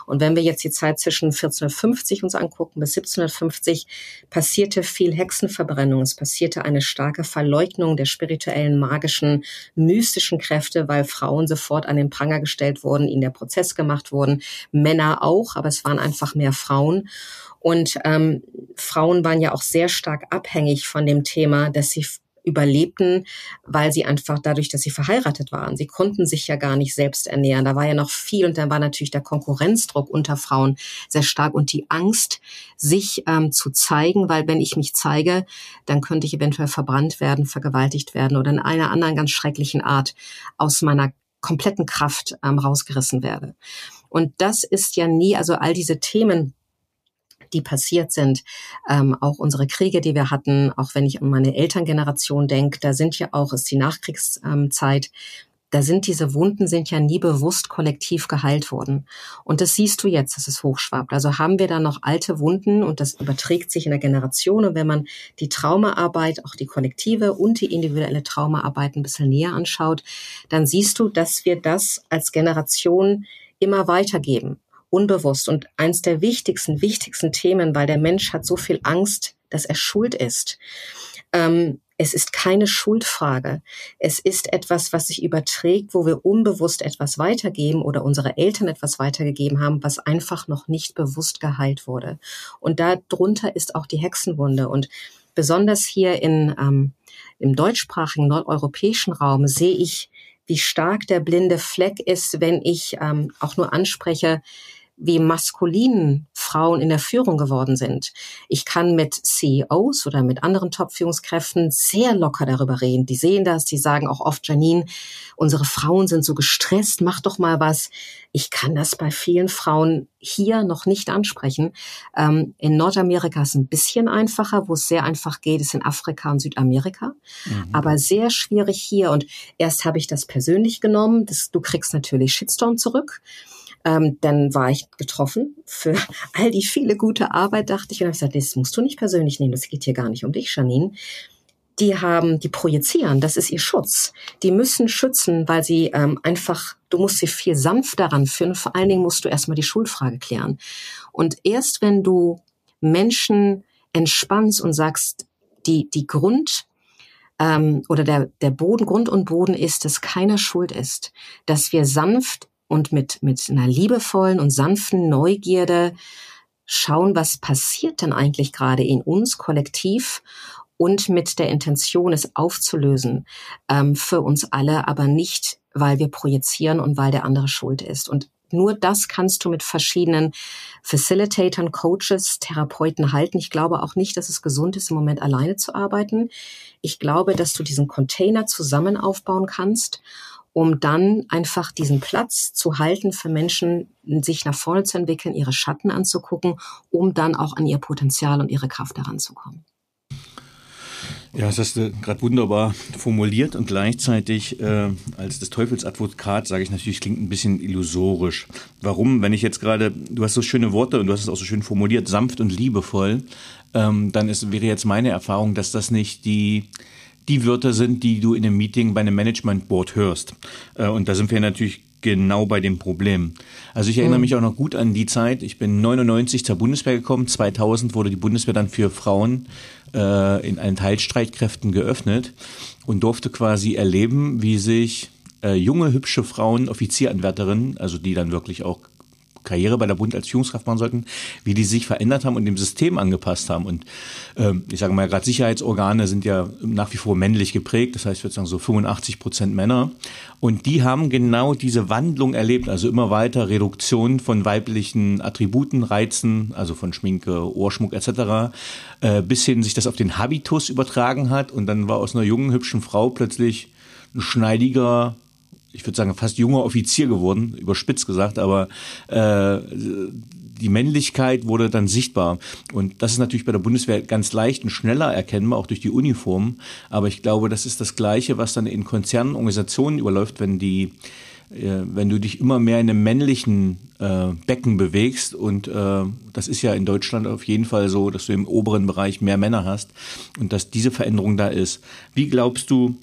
Und wenn wir jetzt die Zeit zwischen 1450 uns angucken bis 1750, passierte viel Hexenverbrennung, es passierte eine starke Verleugnung der spirituellen, magischen, mystischen Kräfte, weil Frauen sofort an den Pranger gestellt wurden, ihnen der Prozess gemacht wurden, Männer auch, aber es waren einfach mehr Frauen. Und ähm, Frauen waren ja auch sehr stark abhängig von dem Thema, dass sie überlebten, weil sie einfach dadurch, dass sie verheiratet waren. Sie konnten sich ja gar nicht selbst ernähren. Da war ja noch viel und dann war natürlich der Konkurrenzdruck unter Frauen sehr stark und die Angst, sich ähm, zu zeigen, weil wenn ich mich zeige, dann könnte ich eventuell verbrannt werden, vergewaltigt werden oder in einer anderen ganz schrecklichen Art aus meiner kompletten Kraft ähm, rausgerissen werde. Und das ist ja nie, also all diese Themen, die passiert sind, ähm, auch unsere Kriege, die wir hatten, auch wenn ich an meine Elterngeneration denke, da sind ja auch, ist die Nachkriegszeit, da sind diese Wunden sind ja nie bewusst kollektiv geheilt worden. Und das siehst du jetzt, dass es hochschwappt. Also haben wir da noch alte Wunden und das überträgt sich in der Generation. Und wenn man die Traumaarbeit, auch die kollektive und die individuelle Traumaarbeit ein bisschen näher anschaut, dann siehst du, dass wir das als Generation immer weitergeben, unbewusst. Und eins der wichtigsten, wichtigsten Themen, weil der Mensch hat so viel Angst, dass er schuld ist. Ähm, es ist keine Schuldfrage. Es ist etwas, was sich überträgt, wo wir unbewusst etwas weitergeben oder unsere Eltern etwas weitergegeben haben, was einfach noch nicht bewusst geheilt wurde. Und darunter ist auch die Hexenwunde. Und besonders hier in, ähm, im deutschsprachigen nordeuropäischen Raum sehe ich wie stark der blinde Fleck ist, wenn ich ähm, auch nur anspreche, wie maskulin Frauen in der Führung geworden sind. Ich kann mit CEOs oder mit anderen Top-Führungskräften sehr locker darüber reden. Die sehen das, die sagen auch oft, Janine, unsere Frauen sind so gestresst, mach doch mal was. Ich kann das bei vielen Frauen hier noch nicht ansprechen. Ähm, in Nordamerika ist es ein bisschen einfacher, wo es sehr einfach geht, ist in Afrika und Südamerika. Mhm. Aber sehr schwierig hier. Und erst habe ich das persönlich genommen. Das, du kriegst natürlich Shitstorm zurück. Ähm, dann war ich getroffen für <laughs> all die viele gute Arbeit, dachte ich. Und habe gesagt, das musst du nicht persönlich nehmen, das geht hier gar nicht um dich, Janine. Die haben, die projizieren, das ist ihr Schutz. Die müssen schützen, weil sie ähm, einfach, du musst sie viel sanfter ranführen. Vor allen Dingen musst du erstmal die Schuldfrage klären. Und erst wenn du Menschen entspannst und sagst, die, die Grund, ähm, oder der, der Boden, Grund und Boden ist, dass keiner schuld ist, dass wir sanft und mit, mit einer liebevollen und sanften Neugierde schauen, was passiert denn eigentlich gerade in uns kollektiv und mit der Intention, es aufzulösen ähm, für uns alle, aber nicht, weil wir projizieren und weil der andere schuld ist. Und nur das kannst du mit verschiedenen Facilitatern, Coaches, Therapeuten halten. Ich glaube auch nicht, dass es gesund ist, im Moment alleine zu arbeiten. Ich glaube, dass du diesen Container zusammen aufbauen kannst um dann einfach diesen Platz zu halten für Menschen, sich nach vorne zu entwickeln, ihre Schatten anzugucken, um dann auch an ihr Potenzial und ihre Kraft heranzukommen. Ja, das hast du gerade wunderbar formuliert und gleichzeitig äh, als des Teufelsadvokat sage ich natürlich, klingt ein bisschen illusorisch. Warum? Wenn ich jetzt gerade, du hast so schöne Worte und du hast es auch so schön formuliert, sanft und liebevoll, ähm, dann ist, wäre jetzt meine Erfahrung, dass das nicht die die Wörter sind, die du in einem Meeting bei einem Management Board hörst. Äh, und da sind wir natürlich genau bei dem Problem. Also ich erinnere mhm. mich auch noch gut an die Zeit. Ich bin 99 zur Bundeswehr gekommen. 2000 wurde die Bundeswehr dann für Frauen äh, in allen Teilstreitkräften geöffnet und durfte quasi erleben, wie sich äh, junge, hübsche Frauen, Offizieranwärterinnen, also die dann wirklich auch Karriere bei der Bund als Führungskraft machen sollten, wie die sich verändert haben und dem System angepasst haben. Und ähm, ich sage mal, gerade Sicherheitsorgane sind ja nach wie vor männlich geprägt, das heißt, ich würde sagen so 85 Prozent Männer. Und die haben genau diese Wandlung erlebt, also immer weiter Reduktion von weiblichen Attributen, Reizen, also von Schminke, Ohrschmuck etc., äh, bis hin sich das auf den Habitus übertragen hat. Und dann war aus einer jungen, hübschen Frau plötzlich ein schneidiger, ich würde sagen, fast junger Offizier geworden, überspitzt gesagt, aber äh, die Männlichkeit wurde dann sichtbar. Und das ist natürlich bei der Bundeswehr ganz leicht und schneller erkennbar, auch durch die Uniform. Aber ich glaube, das ist das Gleiche, was dann in Konzernen, Organisationen überläuft, wenn die äh, wenn du dich immer mehr in einem männlichen äh, Becken bewegst und äh, das ist ja in Deutschland auf jeden Fall so, dass du im oberen Bereich mehr Männer hast und dass diese Veränderung da ist. Wie glaubst du,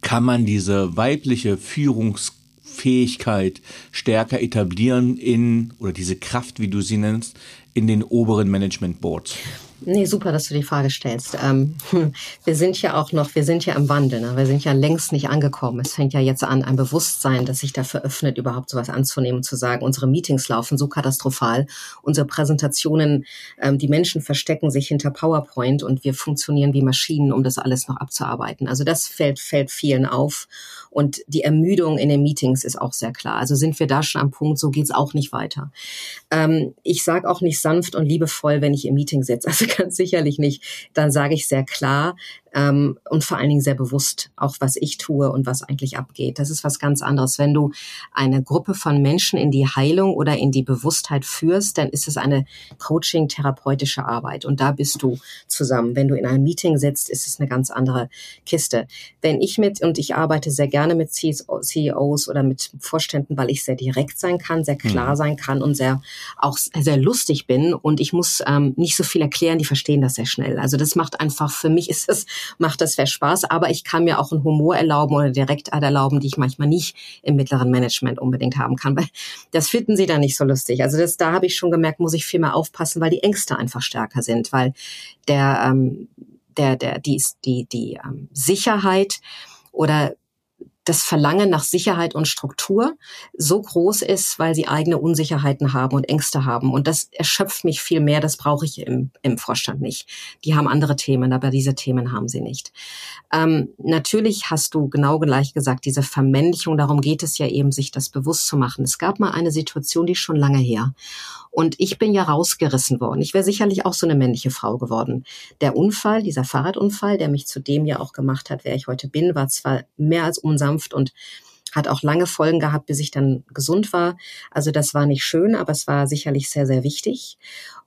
kann man diese weibliche Führungsfähigkeit stärker etablieren in, oder diese Kraft, wie du sie nennst, in den oberen Management Boards? Nee, super, dass du die Frage stellst. Ähm, wir sind ja auch noch, wir sind ja im Wandel. Ne? Wir sind ja längst nicht angekommen. Es fängt ja jetzt an, ein Bewusstsein, das sich dafür öffnet, überhaupt sowas anzunehmen und zu sagen, unsere Meetings laufen so katastrophal, unsere Präsentationen, ähm, die Menschen verstecken sich hinter PowerPoint und wir funktionieren wie Maschinen, um das alles noch abzuarbeiten. Also das fällt, fällt vielen auf. Und die Ermüdung in den Meetings ist auch sehr klar. Also sind wir da schon am Punkt, so geht's auch nicht weiter. Ähm, ich sage auch nicht sanft und liebevoll, wenn ich im Meeting sitze. <laughs> Also ganz sicherlich nicht. Dann sage ich sehr klar, ähm, und vor allen Dingen sehr bewusst auch, was ich tue und was eigentlich abgeht. Das ist was ganz anderes. Wenn du eine Gruppe von Menschen in die Heilung oder in die Bewusstheit führst, dann ist es eine Coaching-therapeutische Arbeit und da bist du zusammen. Wenn du in einem Meeting sitzt, ist es eine ganz andere Kiste. Wenn ich mit, und ich arbeite sehr gerne mit CEOs oder mit Vorständen, weil ich sehr direkt sein kann, sehr klar mhm. sein kann und sehr, auch sehr lustig bin und ich muss ähm, nicht so viel erklären, die verstehen das sehr schnell. Also das macht einfach, für mich ist es <laughs> macht das sehr Spaß. Aber ich kann mir auch einen Humor erlauben oder Direktart erlauben, die ich manchmal nicht im mittleren Management unbedingt haben kann. <laughs> Weil das finden sie dann nicht so lustig. Also das, da habe ich schon gemerkt, muss ich viel mehr aufpassen, weil die Ängste einfach stärker sind, weil der, ähm, der, der, die, die, die ähm, Sicherheit oder das Verlangen nach Sicherheit und Struktur so groß ist, weil sie eigene Unsicherheiten haben und Ängste haben. Und das erschöpft mich viel mehr. Das brauche ich im, im Vorstand nicht. Die haben andere Themen, aber diese Themen haben sie nicht. Ähm, natürlich hast du genau gleich gesagt, diese Vermännlichung, darum geht es ja eben, sich das bewusst zu machen. Es gab mal eine Situation, die ist schon lange her. Und ich bin ja rausgerissen worden. Ich wäre sicherlich auch so eine männliche Frau geworden. Der Unfall, dieser Fahrradunfall, der mich zu dem ja auch gemacht hat, wer ich heute bin, war zwar mehr als unsanft und hat auch lange Folgen gehabt, bis ich dann gesund war. Also das war nicht schön, aber es war sicherlich sehr, sehr wichtig.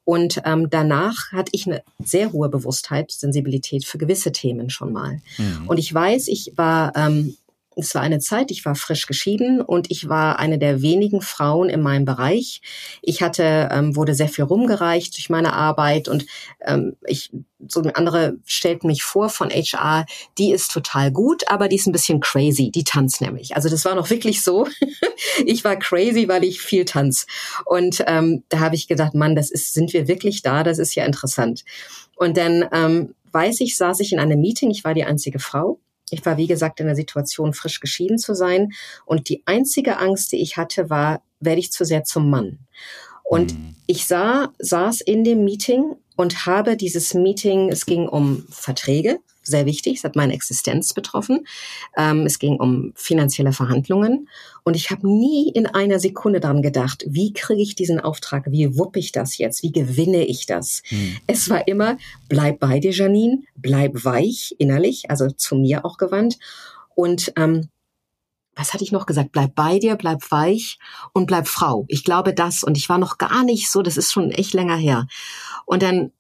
Und ähm, danach hatte ich eine sehr hohe Bewusstheit, Sensibilität für gewisse Themen schon mal. Mhm. Und ich weiß, ich war ähm, es war eine Zeit, ich war frisch geschieden und ich war eine der wenigen Frauen in meinem Bereich. Ich hatte, ähm, wurde sehr viel rumgereicht durch meine Arbeit und ähm, ich, so andere stellt mich vor von HR, die ist total gut, aber die ist ein bisschen crazy, die tanzt nämlich. Also das war noch wirklich so. <laughs> ich war crazy, weil ich viel tanz. Und ähm, da habe ich gedacht, Mann, das ist, sind wir wirklich da? Das ist ja interessant. Und dann ähm, weiß ich, saß ich in einem Meeting, ich war die einzige Frau ich war, wie gesagt, in der Situation, frisch geschieden zu sein. Und die einzige Angst, die ich hatte, war, werde ich zu sehr zum Mann. Und mhm. ich sah, saß in dem Meeting und habe dieses Meeting, es ging um Verträge, sehr wichtig, es hat meine Existenz betroffen. Ähm, es ging um finanzielle Verhandlungen und ich habe nie in einer Sekunde daran gedacht, wie kriege ich diesen Auftrag, wie wupp ich das jetzt, wie gewinne ich das. Hm. Es war immer, bleib bei dir, Janine, bleib weich innerlich, also zu mir auch gewandt und ähm, was hatte ich noch gesagt? Bleib bei dir, bleib weich und bleib Frau. Ich glaube das. Und ich war noch gar nicht so, das ist schon echt länger her. Und dann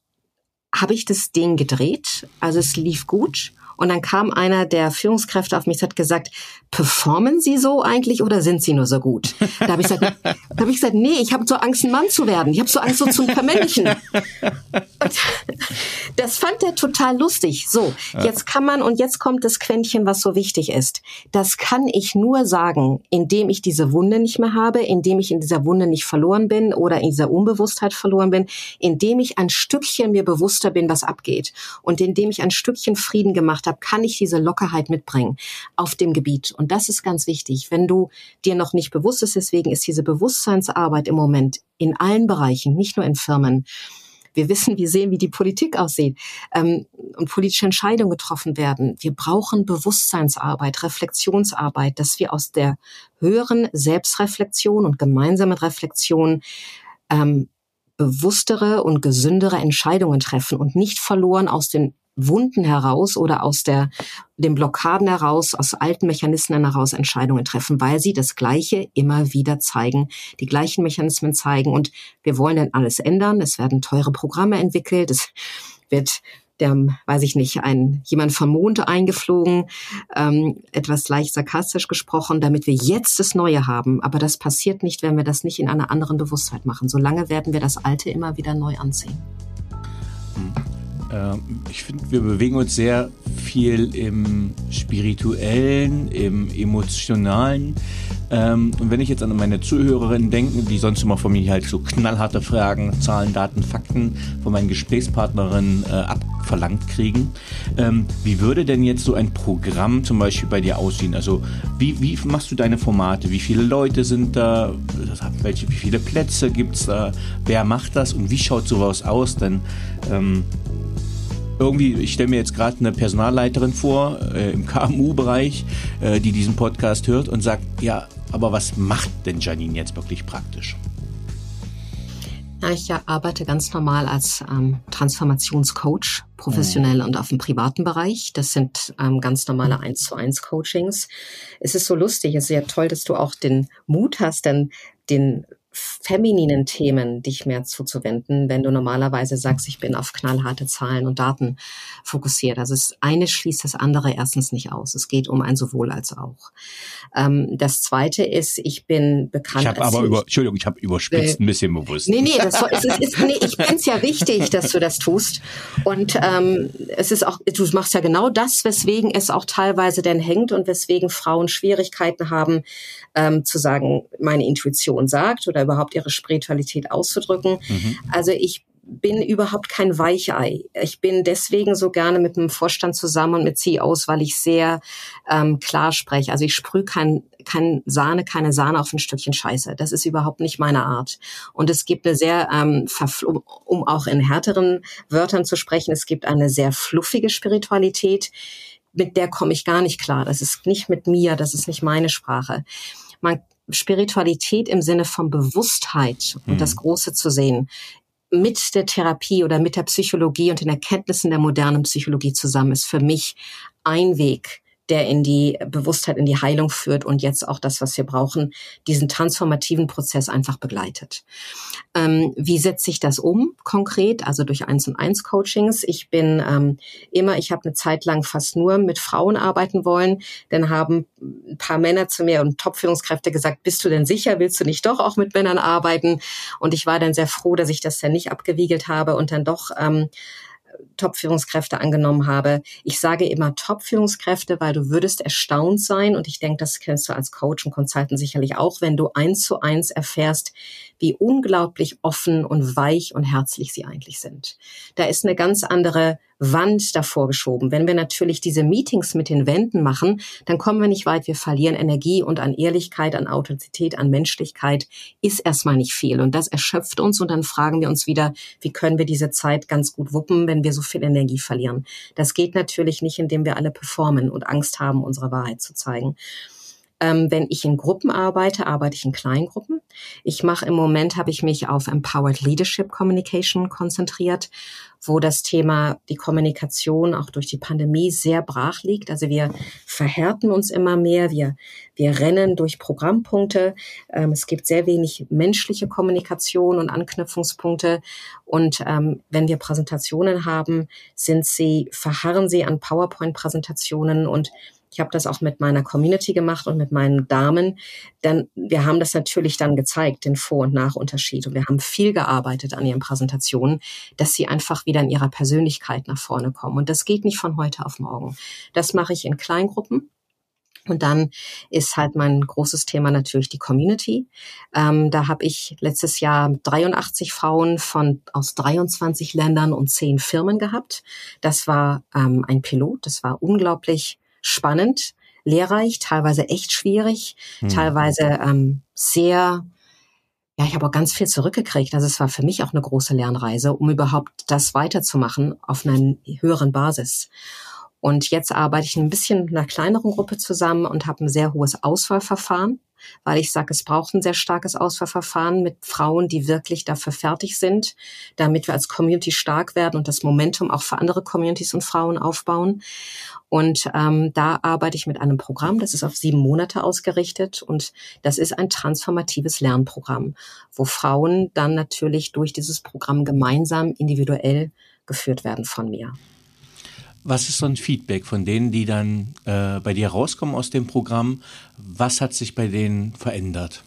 habe ich das Ding gedreht. Also es lief gut. Und dann kam einer der Führungskräfte auf mich und hat gesagt, performen Sie so eigentlich oder sind Sie nur so gut? Da habe ich gesagt, da hab ich gesagt, nee, ich habe so Angst, ein Mann zu werden. Ich habe so Angst, so zu vermännlichen. <laughs> Das fand er total lustig. So, jetzt kann man, und jetzt kommt das Quäntchen, was so wichtig ist. Das kann ich nur sagen, indem ich diese Wunde nicht mehr habe, indem ich in dieser Wunde nicht verloren bin oder in dieser Unbewusstheit verloren bin, indem ich ein Stückchen mir bewusster bin, was abgeht und indem ich ein Stückchen Frieden gemacht habe, kann ich diese Lockerheit mitbringen auf dem Gebiet. Und das ist ganz wichtig. Wenn du dir noch nicht bewusst bist, deswegen ist diese Bewusstseinsarbeit im Moment in allen Bereichen, nicht nur in Firmen, wir wissen, wir sehen, wie die Politik aussieht ähm, und politische Entscheidungen getroffen werden. Wir brauchen Bewusstseinsarbeit, Reflexionsarbeit, dass wir aus der höheren Selbstreflexion und gemeinsamen Reflexion ähm, bewusstere und gesündere Entscheidungen treffen und nicht verloren aus den Wunden heraus oder aus der, den Blockaden heraus, aus alten Mechanismen heraus Entscheidungen treffen, weil sie das Gleiche immer wieder zeigen, die gleichen Mechanismen zeigen und wir wollen dann alles ändern. Es werden teure Programme entwickelt, es wird der, weiß ich nicht, ein jemand vom Mond eingeflogen, ähm, etwas leicht sarkastisch gesprochen, damit wir jetzt das Neue haben. Aber das passiert nicht, wenn wir das nicht in einer anderen Bewusstheit machen. Solange werden wir das Alte immer wieder neu anziehen. Hm. Ich finde, wir bewegen uns sehr viel im spirituellen, im emotionalen. Ähm, und wenn ich jetzt an meine Zuhörerinnen denke, die sonst immer von mir halt so knallharte Fragen, Zahlen, Daten, Fakten von meinen Gesprächspartnerinnen äh, abverlangt kriegen, ähm, wie würde denn jetzt so ein Programm zum Beispiel bei dir aussehen? Also wie, wie machst du deine Formate? Wie viele Leute sind da? Welche, wie viele Plätze gibt es da? Wer macht das? Und wie schaut sowas aus? Denn ähm, irgendwie, ich stelle mir jetzt gerade eine Personalleiterin vor äh, im <laughs> KMU-Bereich, äh, die diesen Podcast hört und sagt, ja, aber was macht denn Janine jetzt wirklich praktisch? Ja, ich arbeite ganz normal als ähm, Transformationscoach, professionell mhm. und auf dem privaten Bereich. Das sind ähm, ganz normale 1 zu 1 Coachings. Es ist so lustig, es ist ja toll, dass du auch den Mut hast, denn den femininen Themen dich mehr zuzuwenden, wenn du normalerweise sagst, ich bin auf knallharte Zahlen und Daten fokussiert. Also das eine schließt das andere erstens nicht aus. Es geht um ein sowohl als auch. Ähm, das zweite ist, ich bin bekannt. Ich habe aber über, Entschuldigung, ich habe überspitzt äh, ein bisschen bewusst. Nee, nee, das, es ist, ist, nee ich finde es ja wichtig, dass du das tust. Und ähm, es ist auch, du machst ja genau das, weswegen es auch teilweise denn hängt und weswegen Frauen Schwierigkeiten haben, ähm, zu sagen, meine Intuition sagt oder überhaupt ihre Spiritualität auszudrücken. Mhm. Also ich bin überhaupt kein Weichei. Ich bin deswegen so gerne mit dem Vorstand zusammen und mit CEOs, weil ich sehr ähm, klar spreche. Also ich sprühe kein, kein Sahne, keine Sahne auf ein Stückchen Scheiße. Das ist überhaupt nicht meine Art. Und es gibt eine sehr, ähm, um auch in härteren Wörtern zu sprechen, es gibt eine sehr fluffige Spiritualität, mit der komme ich gar nicht klar. Das ist nicht mit mir, das ist nicht meine Sprache. Man Spiritualität im Sinne von Bewusstheit und mhm. das Große zu sehen, mit der Therapie oder mit der Psychologie und den Erkenntnissen der modernen Psychologie zusammen ist für mich ein Weg, der in die Bewusstheit, in die Heilung führt und jetzt auch das, was wir brauchen, diesen transformativen Prozess einfach begleitet. Ähm, wie setze ich das um konkret? Also durch eins und eins Coachings. Ich bin ähm, immer, ich habe eine Zeit lang fast nur mit Frauen arbeiten wollen. Dann haben ein paar Männer zu mir und Top-Führungskräfte gesagt, bist du denn sicher? Willst du nicht doch auch mit Männern arbeiten? Und ich war dann sehr froh, dass ich das dann nicht abgewiegelt habe und dann doch ähm, Top-Führungskräfte angenommen habe. Ich sage immer Top-Führungskräfte, weil du würdest erstaunt sein und ich denke, das kennst du als Coach und Consultant sicherlich auch, wenn du eins zu eins erfährst, wie unglaublich offen und weich und herzlich sie eigentlich sind. Da ist eine ganz andere Wand davor geschoben. Wenn wir natürlich diese Meetings mit den Wänden machen, dann kommen wir nicht weit. Wir verlieren Energie und an Ehrlichkeit, an Authentizität, an Menschlichkeit ist erstmal nicht viel. Und das erschöpft uns und dann fragen wir uns wieder, wie können wir diese Zeit ganz gut wuppen, wenn wir so viel Energie verlieren. Das geht natürlich nicht, indem wir alle performen und Angst haben, unsere Wahrheit zu zeigen. Ähm, wenn ich in Gruppen arbeite, arbeite ich in Kleingruppen. Ich mache im Moment, habe ich mich auf Empowered Leadership Communication konzentriert, wo das Thema die Kommunikation auch durch die Pandemie sehr brach liegt. Also wir verhärten uns immer mehr, wir, wir rennen durch Programmpunkte. Ähm, es gibt sehr wenig menschliche Kommunikation und Anknüpfungspunkte. Und ähm, wenn wir Präsentationen haben, sind sie, verharren sie an PowerPoint-Präsentationen und ich habe das auch mit meiner Community gemacht und mit meinen Damen. Denn wir haben das natürlich dann gezeigt, den Vor- und Nachunterschied. Und wir haben viel gearbeitet an ihren Präsentationen, dass sie einfach wieder in ihrer Persönlichkeit nach vorne kommen. Und das geht nicht von heute auf morgen. Das mache ich in Kleingruppen. Und dann ist halt mein großes Thema natürlich die Community. Ähm, da habe ich letztes Jahr 83 Frauen von aus 23 Ländern und 10 Firmen gehabt. Das war ähm, ein Pilot. Das war unglaublich spannend, lehrreich, teilweise echt schwierig, hm. teilweise ähm, sehr ja, ich habe auch ganz viel zurückgekriegt. Also es war für mich auch eine große Lernreise, um überhaupt das weiterzumachen auf einer höheren Basis. Und jetzt arbeite ich ein bisschen mit einer kleineren Gruppe zusammen und habe ein sehr hohes Auswahlverfahren. Weil ich sage, es braucht ein sehr starkes Auswahlverfahren mit Frauen, die wirklich dafür fertig sind, damit wir als Community stark werden und das Momentum auch für andere Communities und Frauen aufbauen. Und ähm, da arbeite ich mit einem Programm, das ist auf sieben Monate ausgerichtet und das ist ein transformatives Lernprogramm, wo Frauen dann natürlich durch dieses Programm gemeinsam individuell geführt werden von mir. Was ist so ein Feedback von denen, die dann äh, bei dir rauskommen aus dem Programm? Was hat sich bei denen verändert?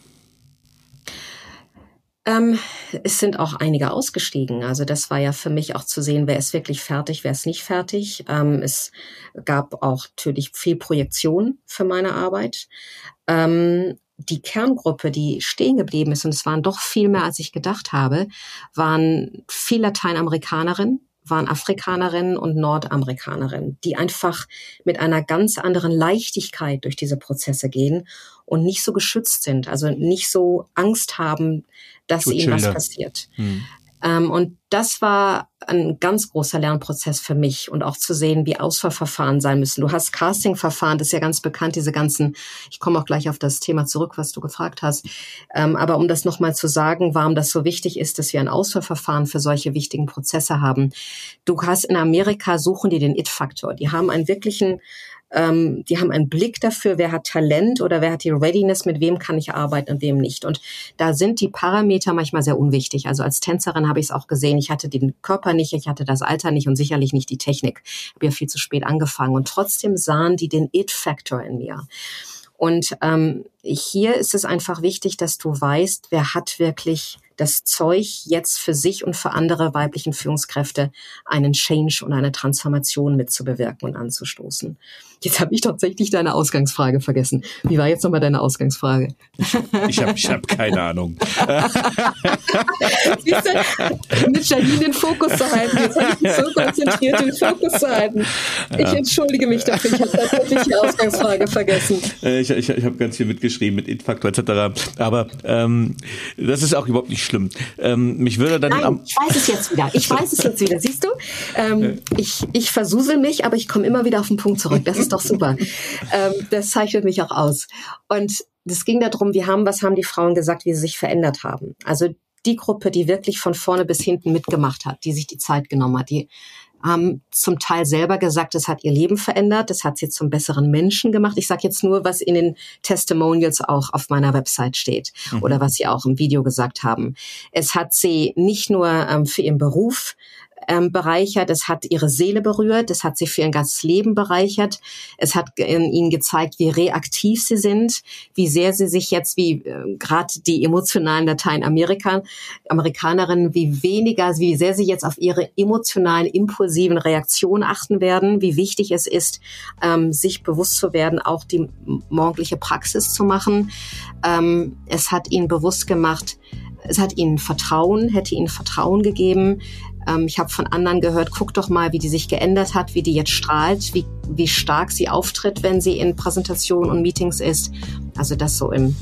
Ähm, es sind auch einige ausgestiegen. Also das war ja für mich auch zu sehen, wer ist wirklich fertig, wer ist nicht fertig. Ähm, es gab auch natürlich viel Projektion für meine Arbeit. Ähm, die Kerngruppe, die stehen geblieben ist, und es waren doch viel mehr, als ich gedacht habe, waren viel Lateinamerikanerinnen, waren Afrikanerinnen und Nordamerikanerinnen, die einfach mit einer ganz anderen Leichtigkeit durch diese Prozesse gehen und nicht so geschützt sind, also nicht so Angst haben, dass ihnen was passiert. Hm. Ähm, und das war ein ganz großer Lernprozess für mich und auch zu sehen, wie Auswahlverfahren sein müssen. Du hast Castingverfahren, das ist ja ganz bekannt, diese ganzen, ich komme auch gleich auf das Thema zurück, was du gefragt hast. Ähm, aber um das nochmal zu sagen, warum das so wichtig ist, dass wir ein Auswahlverfahren für solche wichtigen Prozesse haben. Du hast in Amerika suchen die den It-Faktor. Die haben einen wirklichen ähm, die haben einen Blick dafür, wer hat Talent oder wer hat die Readiness, mit wem kann ich arbeiten und wem nicht. Und da sind die Parameter manchmal sehr unwichtig. Also als Tänzerin habe ich es auch gesehen, ich hatte den Körper nicht, ich hatte das Alter nicht und sicherlich nicht die Technik. Ich habe ja viel zu spät angefangen. Und trotzdem sahen die den It-Factor in mir. Und ähm, hier ist es einfach wichtig, dass du weißt, wer hat wirklich das Zeug jetzt für sich und für andere weiblichen Führungskräfte einen Change und eine Transformation mitzubewirken und anzustoßen. Jetzt habe ich tatsächlich deine Ausgangsfrage vergessen. Wie war jetzt nochmal deine Ausgangsfrage? Ich habe ich hab keine Ahnung. Siehst du, mit Janine den Fokus zu halten. Jetzt habe ich mich so konzentriert, den Fokus zu halten. Ich ja. entschuldige mich dafür. Ich habe tatsächlich die Ausgangsfrage vergessen. Äh, ich, ich, ich habe ganz viel mitgeschrieben mit Infaktor etc. Aber ähm, das ist auch überhaupt nicht schlimm. Ähm, mich würde dann. Nein, ich weiß es jetzt wieder. Ich weiß es jetzt wieder. Siehst du? Ähm, ich, ich versusel mich, aber ich komme immer wieder auf den Punkt zurück. Das ist doch super. ähm, das zeichnet mich auch aus. Und es ging darum, wir haben, was haben die Frauen gesagt, wie sie sich verändert haben. Also die Gruppe, die wirklich von vorne bis hinten mitgemacht hat, die sich die Zeit genommen hat, die haben zum Teil selber gesagt, es hat ihr Leben verändert, es hat sie zum besseren Menschen gemacht. Ich sage jetzt nur, was in den Testimonials auch auf meiner Website steht mhm. oder was sie auch im Video gesagt haben. Es hat sie nicht nur ähm, für ihren Beruf ähm, bereichert, es hat ihre Seele berührt, es hat sie für ihr ganzes Leben bereichert, es hat ihnen gezeigt, wie reaktiv sie sind, wie sehr sie sich jetzt, wie äh, gerade die emotionalen Lateinamerikaner, Amerikanerinnen, wie weniger, wie sehr sie jetzt auf ihre emotionalen, impulsiven Reaktionen achten werden, wie wichtig es ist, ähm, sich bewusst zu werden, auch die morgendliche Praxis zu machen. Ähm, es hat ihnen bewusst gemacht, es hat ihnen Vertrauen, hätte ihnen Vertrauen gegeben, ähm, ich habe von anderen gehört, guck doch mal, wie die sich geändert hat, wie die jetzt strahlt, wie, wie stark sie auftritt, wenn sie in Präsentationen und Meetings ist. Also das so im,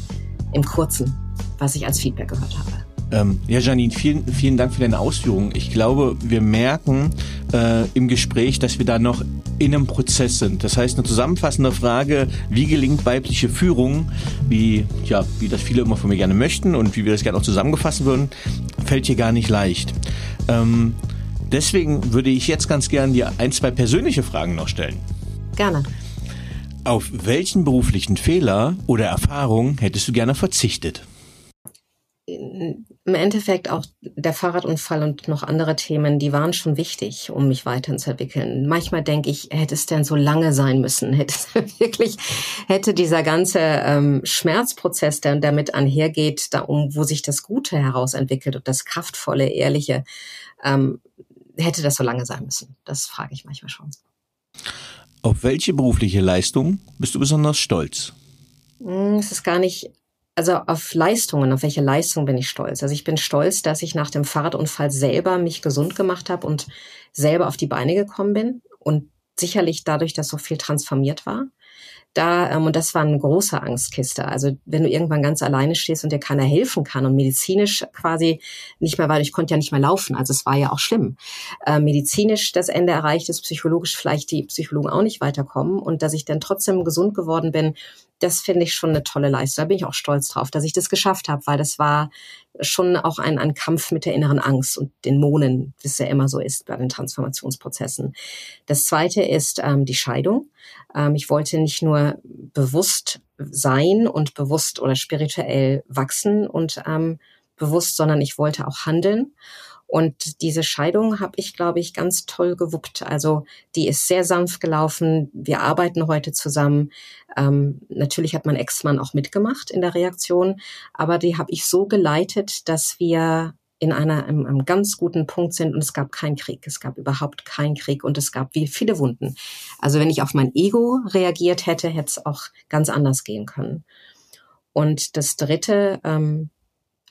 im Kurzen, was ich als Feedback gehört habe. Ähm, ja, Janine, vielen, vielen Dank für deine Ausführungen. Ich glaube, wir merken äh, im Gespräch, dass wir da noch in einem Prozess sind. Das heißt, eine zusammenfassende Frage, wie gelingt weibliche Führung, wie, ja, wie das viele immer von mir gerne möchten und wie wir das gerne auch zusammengefassen würden, fällt hier gar nicht leicht. Ähm, deswegen würde ich jetzt ganz gerne dir ein, zwei persönliche Fragen noch stellen. Gerne. Auf welchen beruflichen Fehler oder Erfahrung hättest du gerne verzichtet? Im Endeffekt auch der Fahrradunfall und noch andere Themen, die waren schon wichtig, um mich weiterzuentwickeln. Manchmal denke ich, hätte es denn so lange sein müssen? Hätte es <laughs> wirklich, hätte dieser ganze ähm, Schmerzprozess, der damit einhergeht, da um, wo sich das Gute herausentwickelt und das kraftvolle, ehrliche, ähm, hätte das so lange sein müssen? Das frage ich manchmal schon. Auf welche berufliche Leistung bist du besonders stolz? Hm, es ist gar nicht also auf Leistungen, auf welche Leistung bin ich stolz? Also ich bin stolz, dass ich nach dem Fahrradunfall selber mich gesund gemacht habe und selber auf die Beine gekommen bin und sicherlich dadurch, dass so viel transformiert war. da, ähm, und das war eine große Angstkiste. Also wenn du irgendwann ganz alleine stehst und dir keiner helfen kann und medizinisch quasi nicht mehr, weil ich konnte ja nicht mehr laufen, also es war ja auch schlimm. Äh, medizinisch das Ende erreicht ist, psychologisch vielleicht die Psychologen auch nicht weiterkommen und dass ich dann trotzdem gesund geworden bin, das finde ich schon eine tolle Leistung. Da bin ich auch stolz drauf, dass ich das geschafft habe, weil das war schon auch ein, ein Kampf mit der inneren Angst und den Mohnen, wie es ja immer so ist bei den Transformationsprozessen. Das zweite ist ähm, die Scheidung. Ähm, ich wollte nicht nur bewusst sein und bewusst oder spirituell wachsen und ähm, bewusst, sondern ich wollte auch handeln. Und diese Scheidung habe ich, glaube ich, ganz toll gewuppt. Also die ist sehr sanft gelaufen. Wir arbeiten heute zusammen. Ähm, natürlich hat mein Ex-Mann auch mitgemacht in der Reaktion, aber die habe ich so geleitet, dass wir in einer, einem, einem ganz guten Punkt sind und es gab keinen Krieg. Es gab überhaupt keinen Krieg und es gab wie viele Wunden. Also wenn ich auf mein Ego reagiert hätte, hätte es auch ganz anders gehen können. Und das Dritte ähm,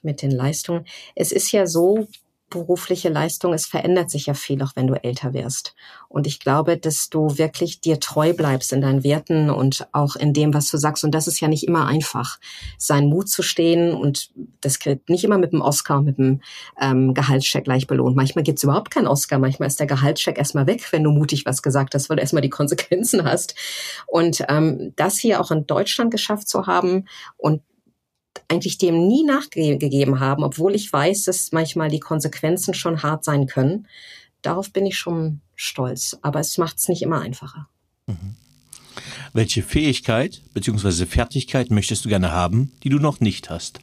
mit den Leistungen. Es ist ja so, berufliche Leistung, es verändert sich ja viel, auch wenn du älter wirst. Und ich glaube, dass du wirklich dir treu bleibst in deinen Werten und auch in dem, was du sagst. Und das ist ja nicht immer einfach, seinen Mut zu stehen. Und das kriegt nicht immer mit dem Oscar, mit dem ähm, Gehaltscheck gleich belohnt. Manchmal gibt's überhaupt keinen Oscar. Manchmal ist der Gehaltscheck erstmal weg, wenn du mutig was gesagt hast, weil du erstmal die <laughs> Konsequenzen hast. Und ähm, das hier auch in Deutschland geschafft zu haben und eigentlich dem nie nachgegeben haben, obwohl ich weiß, dass manchmal die Konsequenzen schon hart sein können. Darauf bin ich schon stolz, aber es macht es nicht immer einfacher. Mhm. Welche Fähigkeit bzw. Fertigkeit möchtest du gerne haben, die du noch nicht hast?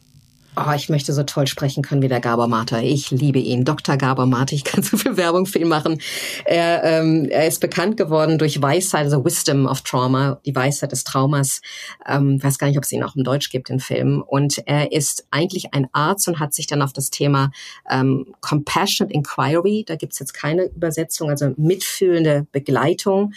Oh, ich möchte so toll sprechen können wie der Gabor Mate. Ich liebe ihn. Dr. Gabor Mate. Ich kann so viel Werbung für ihn machen. Er, ähm, er ist bekannt geworden durch Weisheit, also Wisdom of Trauma, die Weisheit des Traumas. Ähm, weiß gar nicht, ob es ihn auch im Deutsch gibt, den Film. Und er ist eigentlich ein Arzt und hat sich dann auf das Thema ähm, Compassionate Inquiry, da gibt's jetzt keine Übersetzung, also mitfühlende Begleitung,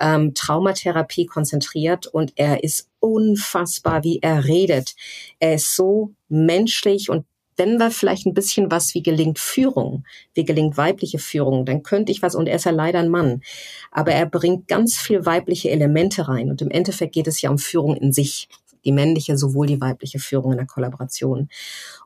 ähm, Traumatherapie konzentriert. Und er ist unfassbar, wie er redet. Er ist so menschlich und wenn wir vielleicht ein bisschen was, wie gelingt Führung, wie gelingt weibliche Führung, dann könnte ich was, und er ist ja leider ein Mann, aber er bringt ganz viel weibliche Elemente rein und im Endeffekt geht es ja um Führung in sich die männliche sowohl die weibliche Führung in der Kollaboration.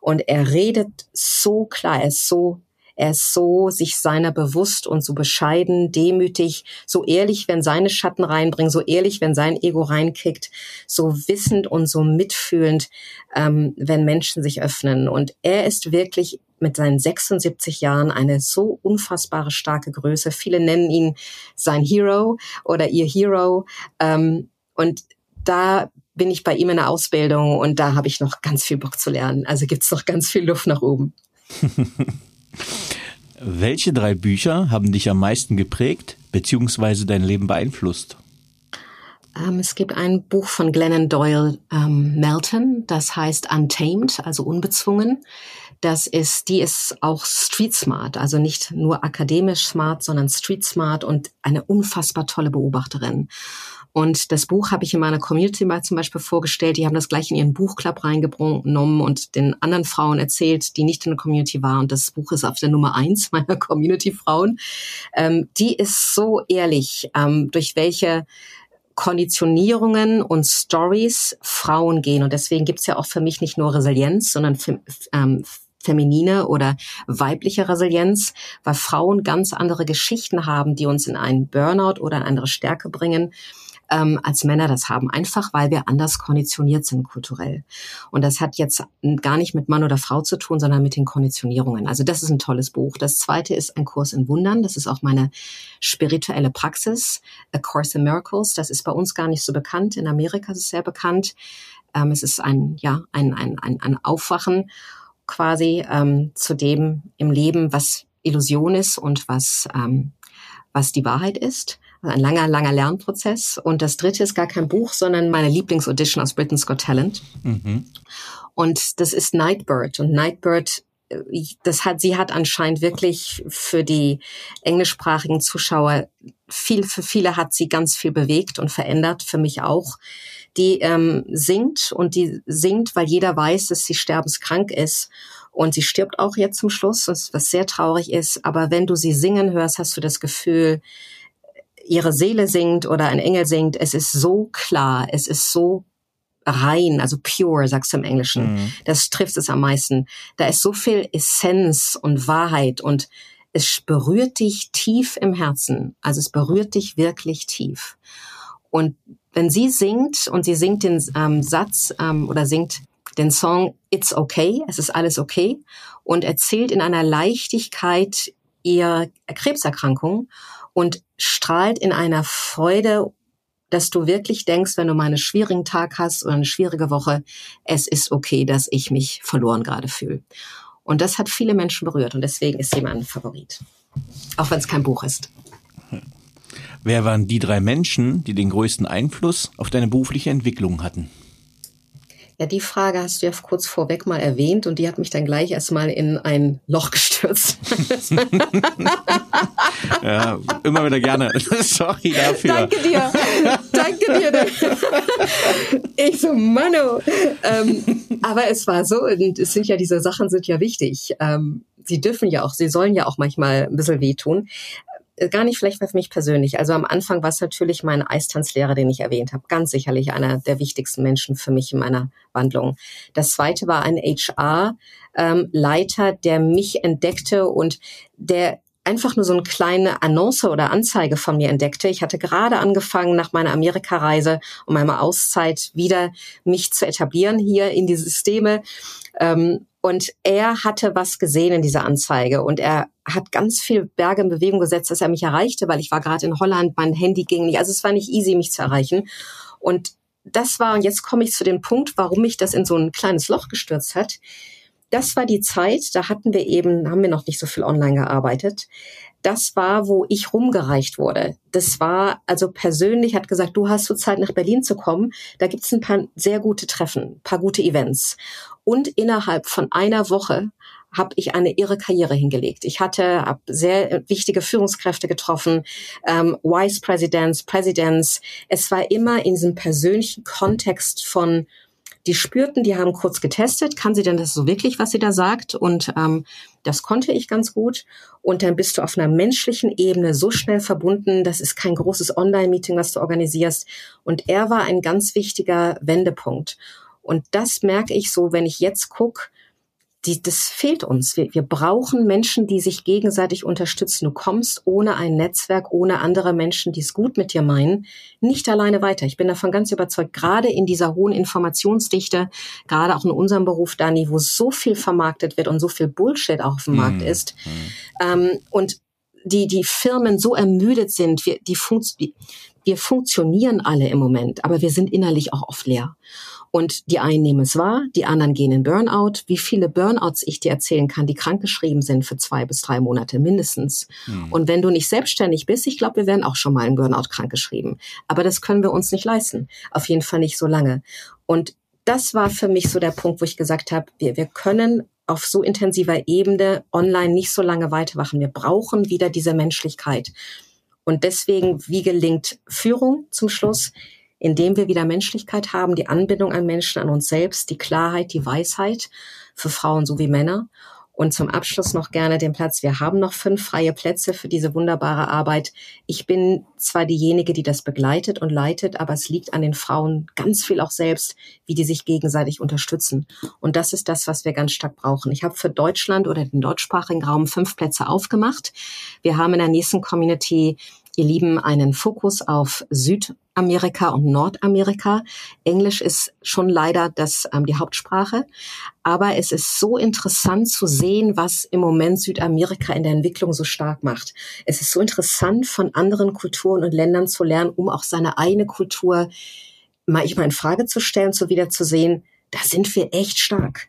Und er redet so klar, er ist so er ist so sich seiner bewusst und so bescheiden, demütig, so ehrlich, wenn seine Schatten reinbringen, so ehrlich, wenn sein Ego reinkickt, so wissend und so mitfühlend, ähm, wenn Menschen sich öffnen. Und er ist wirklich mit seinen 76 Jahren eine so unfassbare starke Größe. Viele nennen ihn sein Hero oder ihr Hero. Ähm, und da bin ich bei ihm in der Ausbildung und da habe ich noch ganz viel Bock zu lernen. Also gibt's noch ganz viel Luft nach oben. <laughs> Welche drei Bücher haben dich am meisten geprägt bzw. dein Leben beeinflusst? Ähm, es gibt ein Buch von Glennon Doyle ähm, Melton, das heißt Untamed, also unbezwungen. Das ist, die ist auch street smart, also nicht nur akademisch smart, sondern street smart und eine unfassbar tolle Beobachterin. Und das Buch habe ich in meiner Community mal zum Beispiel vorgestellt. Die haben das gleich in ihren Buchclub reingenommen und den anderen Frauen erzählt, die nicht in der Community waren. Und das Buch ist auf der Nummer eins meiner <laughs> Community-Frauen. Ähm, die ist so ehrlich, ähm, durch welche Konditionierungen und Stories Frauen gehen. Und deswegen gibt's ja auch für mich nicht nur Resilienz, sondern ähm, feminine oder weibliche Resilienz, weil Frauen ganz andere Geschichten haben, die uns in einen Burnout oder in andere Stärke bringen ähm, als Männer das haben, einfach weil wir anders konditioniert sind kulturell. Und das hat jetzt gar nicht mit Mann oder Frau zu tun, sondern mit den Konditionierungen. Also das ist ein tolles Buch. Das zweite ist ein Kurs in Wundern. Das ist auch meine spirituelle Praxis, A Course in Miracles. Das ist bei uns gar nicht so bekannt. In Amerika ist es sehr bekannt. Ähm, es ist ein, ja, ein, ein, ein, ein Aufwachen quasi ähm, zu dem im Leben, was Illusion ist und was, ähm, was die Wahrheit ist ein langer, langer Lernprozess. Und das dritte ist gar kein Buch, sondern meine Lieblingsaudition aus Britain's Got Talent. Mhm. Und das ist Nightbird. Und Nightbird, äh, das hat, sie hat anscheinend wirklich für die englischsprachigen Zuschauer viel, für viele hat sie ganz viel bewegt und verändert, für mich auch. Die ähm, singt und die singt, weil jeder weiß, dass sie sterbenskrank ist. Und sie stirbt auch jetzt zum Schluss, was sehr traurig ist. Aber wenn du sie singen hörst, hast du das Gefühl, ihre Seele singt oder ein Engel singt, es ist so klar, es ist so rein, also pure, sagst du im Englischen. Mhm. Das trifft es am meisten. Da ist so viel Essenz und Wahrheit und es berührt dich tief im Herzen. Also es berührt dich wirklich tief. Und wenn sie singt und sie singt den ähm, Satz ähm, oder singt den Song It's Okay, es ist alles okay und erzählt in einer Leichtigkeit ihr Krebserkrankung und strahlt in einer Freude, dass du wirklich denkst, wenn du mal einen schwierigen Tag hast oder eine schwierige Woche, es ist okay, dass ich mich verloren gerade fühle. Und das hat viele Menschen berührt und deswegen ist sie mein Favorit. Auch wenn es kein Buch ist. Wer waren die drei Menschen, die den größten Einfluss auf deine berufliche Entwicklung hatten? Ja, die Frage hast du ja kurz vorweg mal erwähnt und die hat mich dann gleich erstmal in ein Loch gestürzt. <laughs> ja, immer wieder gerne. <laughs> Sorry dafür. Danke dir. Danke dir. <laughs> Ich so, Mano. Ähm, aber es war so, und es sind ja, diese Sachen sind ja wichtig. Ähm, sie dürfen ja auch, sie sollen ja auch manchmal ein bisschen wehtun. Äh, gar nicht vielleicht für mich persönlich. Also am Anfang war es natürlich mein Eistanzlehrer, den ich erwähnt habe. Ganz sicherlich einer der wichtigsten Menschen für mich in meiner Wandlung. Das zweite war ein HR-Leiter, ähm, der mich entdeckte und der einfach nur so eine kleine Annonce oder Anzeige von mir entdeckte. Ich hatte gerade angefangen, nach meiner Amerikareise und meiner Auszeit wieder mich zu etablieren hier in die Systeme. Ähm, und er hatte was gesehen in dieser Anzeige und er hat ganz viel Berge in Bewegung gesetzt, dass er mich erreichte, weil ich war gerade in Holland, mein Handy ging nicht. Also es war nicht easy, mich zu erreichen. Und das war, und jetzt komme ich zu dem Punkt, warum mich das in so ein kleines Loch gestürzt hat. Das war die Zeit, da hatten wir eben, haben wir noch nicht so viel online gearbeitet. Das war, wo ich rumgereicht wurde. Das war, also persönlich hat gesagt, du hast so Zeit nach Berlin zu kommen. Da gibt's ein paar sehr gute Treffen, paar gute Events. Und innerhalb von einer Woche habe ich eine irre Karriere hingelegt. Ich hatte hab sehr wichtige Führungskräfte getroffen, ähm, Vice Presidents, Presidents. Es war immer in diesem persönlichen Kontext von die spürten, die haben kurz getestet, kann sie denn das so wirklich, was sie da sagt? Und ähm, das konnte ich ganz gut. Und dann bist du auf einer menschlichen Ebene so schnell verbunden. Das ist kein großes Online-Meeting, was du organisierst. Und er war ein ganz wichtiger Wendepunkt. Und das merke ich so, wenn ich jetzt gucke, die, das fehlt uns. Wir, wir brauchen Menschen, die sich gegenseitig unterstützen. Du kommst ohne ein Netzwerk, ohne andere Menschen, die es gut mit dir meinen, nicht alleine weiter. Ich bin davon ganz überzeugt, gerade in dieser hohen Informationsdichte, gerade auch in unserem Beruf, Dani, wo so viel vermarktet wird und so viel Bullshit auch auf dem mhm. Markt ist. Mhm. Ähm, und die, die Firmen so ermüdet sind, wir, die, funkt, wir funktionieren alle im Moment, aber wir sind innerlich auch oft leer. Und die einen nehmen es wahr, die anderen gehen in Burnout. Wie viele Burnouts ich dir erzählen kann, die krankgeschrieben sind für zwei bis drei Monate mindestens. Mhm. Und wenn du nicht selbstständig bist, ich glaube, wir werden auch schon mal in Burnout krankgeschrieben. Aber das können wir uns nicht leisten. Auf jeden Fall nicht so lange. Und das war für mich so der Punkt, wo ich gesagt habe, wir, wir können auf so intensiver Ebene online nicht so lange weitermachen. Wir brauchen wieder diese Menschlichkeit. Und deswegen, wie gelingt Führung zum Schluss? Indem wir wieder Menschlichkeit haben, die Anbindung an Menschen, an uns selbst, die Klarheit, die Weisheit für Frauen sowie Männer. Und zum Abschluss noch gerne den Platz. Wir haben noch fünf freie Plätze für diese wunderbare Arbeit. Ich bin zwar diejenige, die das begleitet und leitet, aber es liegt an den Frauen ganz viel auch selbst, wie die sich gegenseitig unterstützen. Und das ist das, was wir ganz stark brauchen. Ich habe für Deutschland oder den deutschsprachigen Raum fünf Plätze aufgemacht. Wir haben in der nächsten Community ihr Lieben einen Fokus auf Südamerika und Nordamerika. Englisch ist schon leider das, ähm, die Hauptsprache. Aber es ist so interessant zu sehen, was im Moment Südamerika in der Entwicklung so stark macht. Es ist so interessant, von anderen Kulturen und Ländern zu lernen, um auch seine eigene Kultur mal ich mal in Frage zu stellen, so wieder zu sehen, da sind wir echt stark.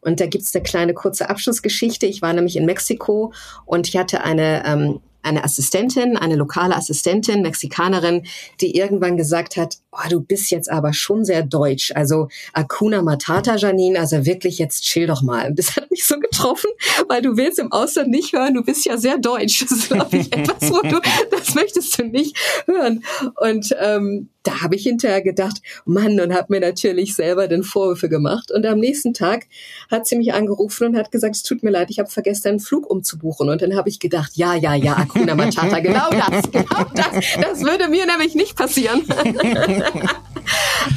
Und da gibt's eine kleine kurze Abschlussgeschichte. Ich war nämlich in Mexiko und ich hatte eine ähm, eine Assistentin, eine lokale Assistentin, Mexikanerin, die irgendwann gesagt hat, oh, du bist jetzt aber schon sehr deutsch. Also Akuna Matata, Janine, also wirklich jetzt chill doch mal. Das hat mich so getroffen, weil du willst im Ausland nicht hören, du bist ja sehr deutsch. Das ist, glaube ich, etwas, wo du, das möchtest du nicht hören. Und ähm, da habe ich hinterher gedacht, Mann, und habe mir natürlich selber den Vorwürfe gemacht. Und am nächsten Tag hat sie mich angerufen und hat gesagt, es tut mir leid, ich habe vergessen, einen Flug umzubuchen. Und dann habe ich gedacht, ja, ja, ja, Akuna Matata, <laughs> genau das, genau das. Das würde mir nämlich nicht passieren. <laughs>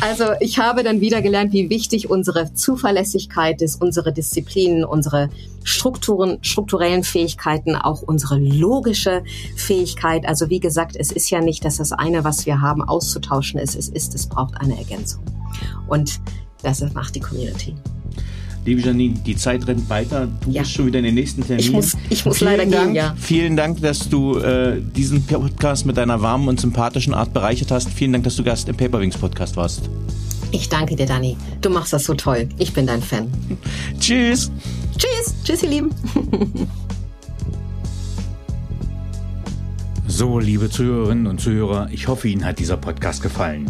also ich habe dann wieder gelernt, wie wichtig unsere Zuverlässigkeit ist, unsere Disziplinen, unsere Strukturen, strukturellen Fähigkeiten, auch unsere logische Fähigkeit. Also wie gesagt, es ist ja nicht, dass das eine, was wir haben, auszutauschen ist. Es ist, es braucht eine Ergänzung. Und das macht die Community. Liebe Janine, die Zeit rennt weiter. Du ja. bist schon wieder in den nächsten Termin. Ich muss, ich muss leider Dank, gehen, ja. Vielen Dank, dass du äh, diesen Podcast mit deiner warmen und sympathischen Art bereichert hast. Vielen Dank, dass du Gast im Paperwings Podcast warst. Ich danke dir, Dani. Du machst das so toll. Ich bin dein Fan. <laughs> Tschüss. Tschüss. Tschüss, ihr Lieben. so, liebe Zuhörerinnen und Zuhörer, ich hoffe, Ihnen hat dieser Podcast gefallen.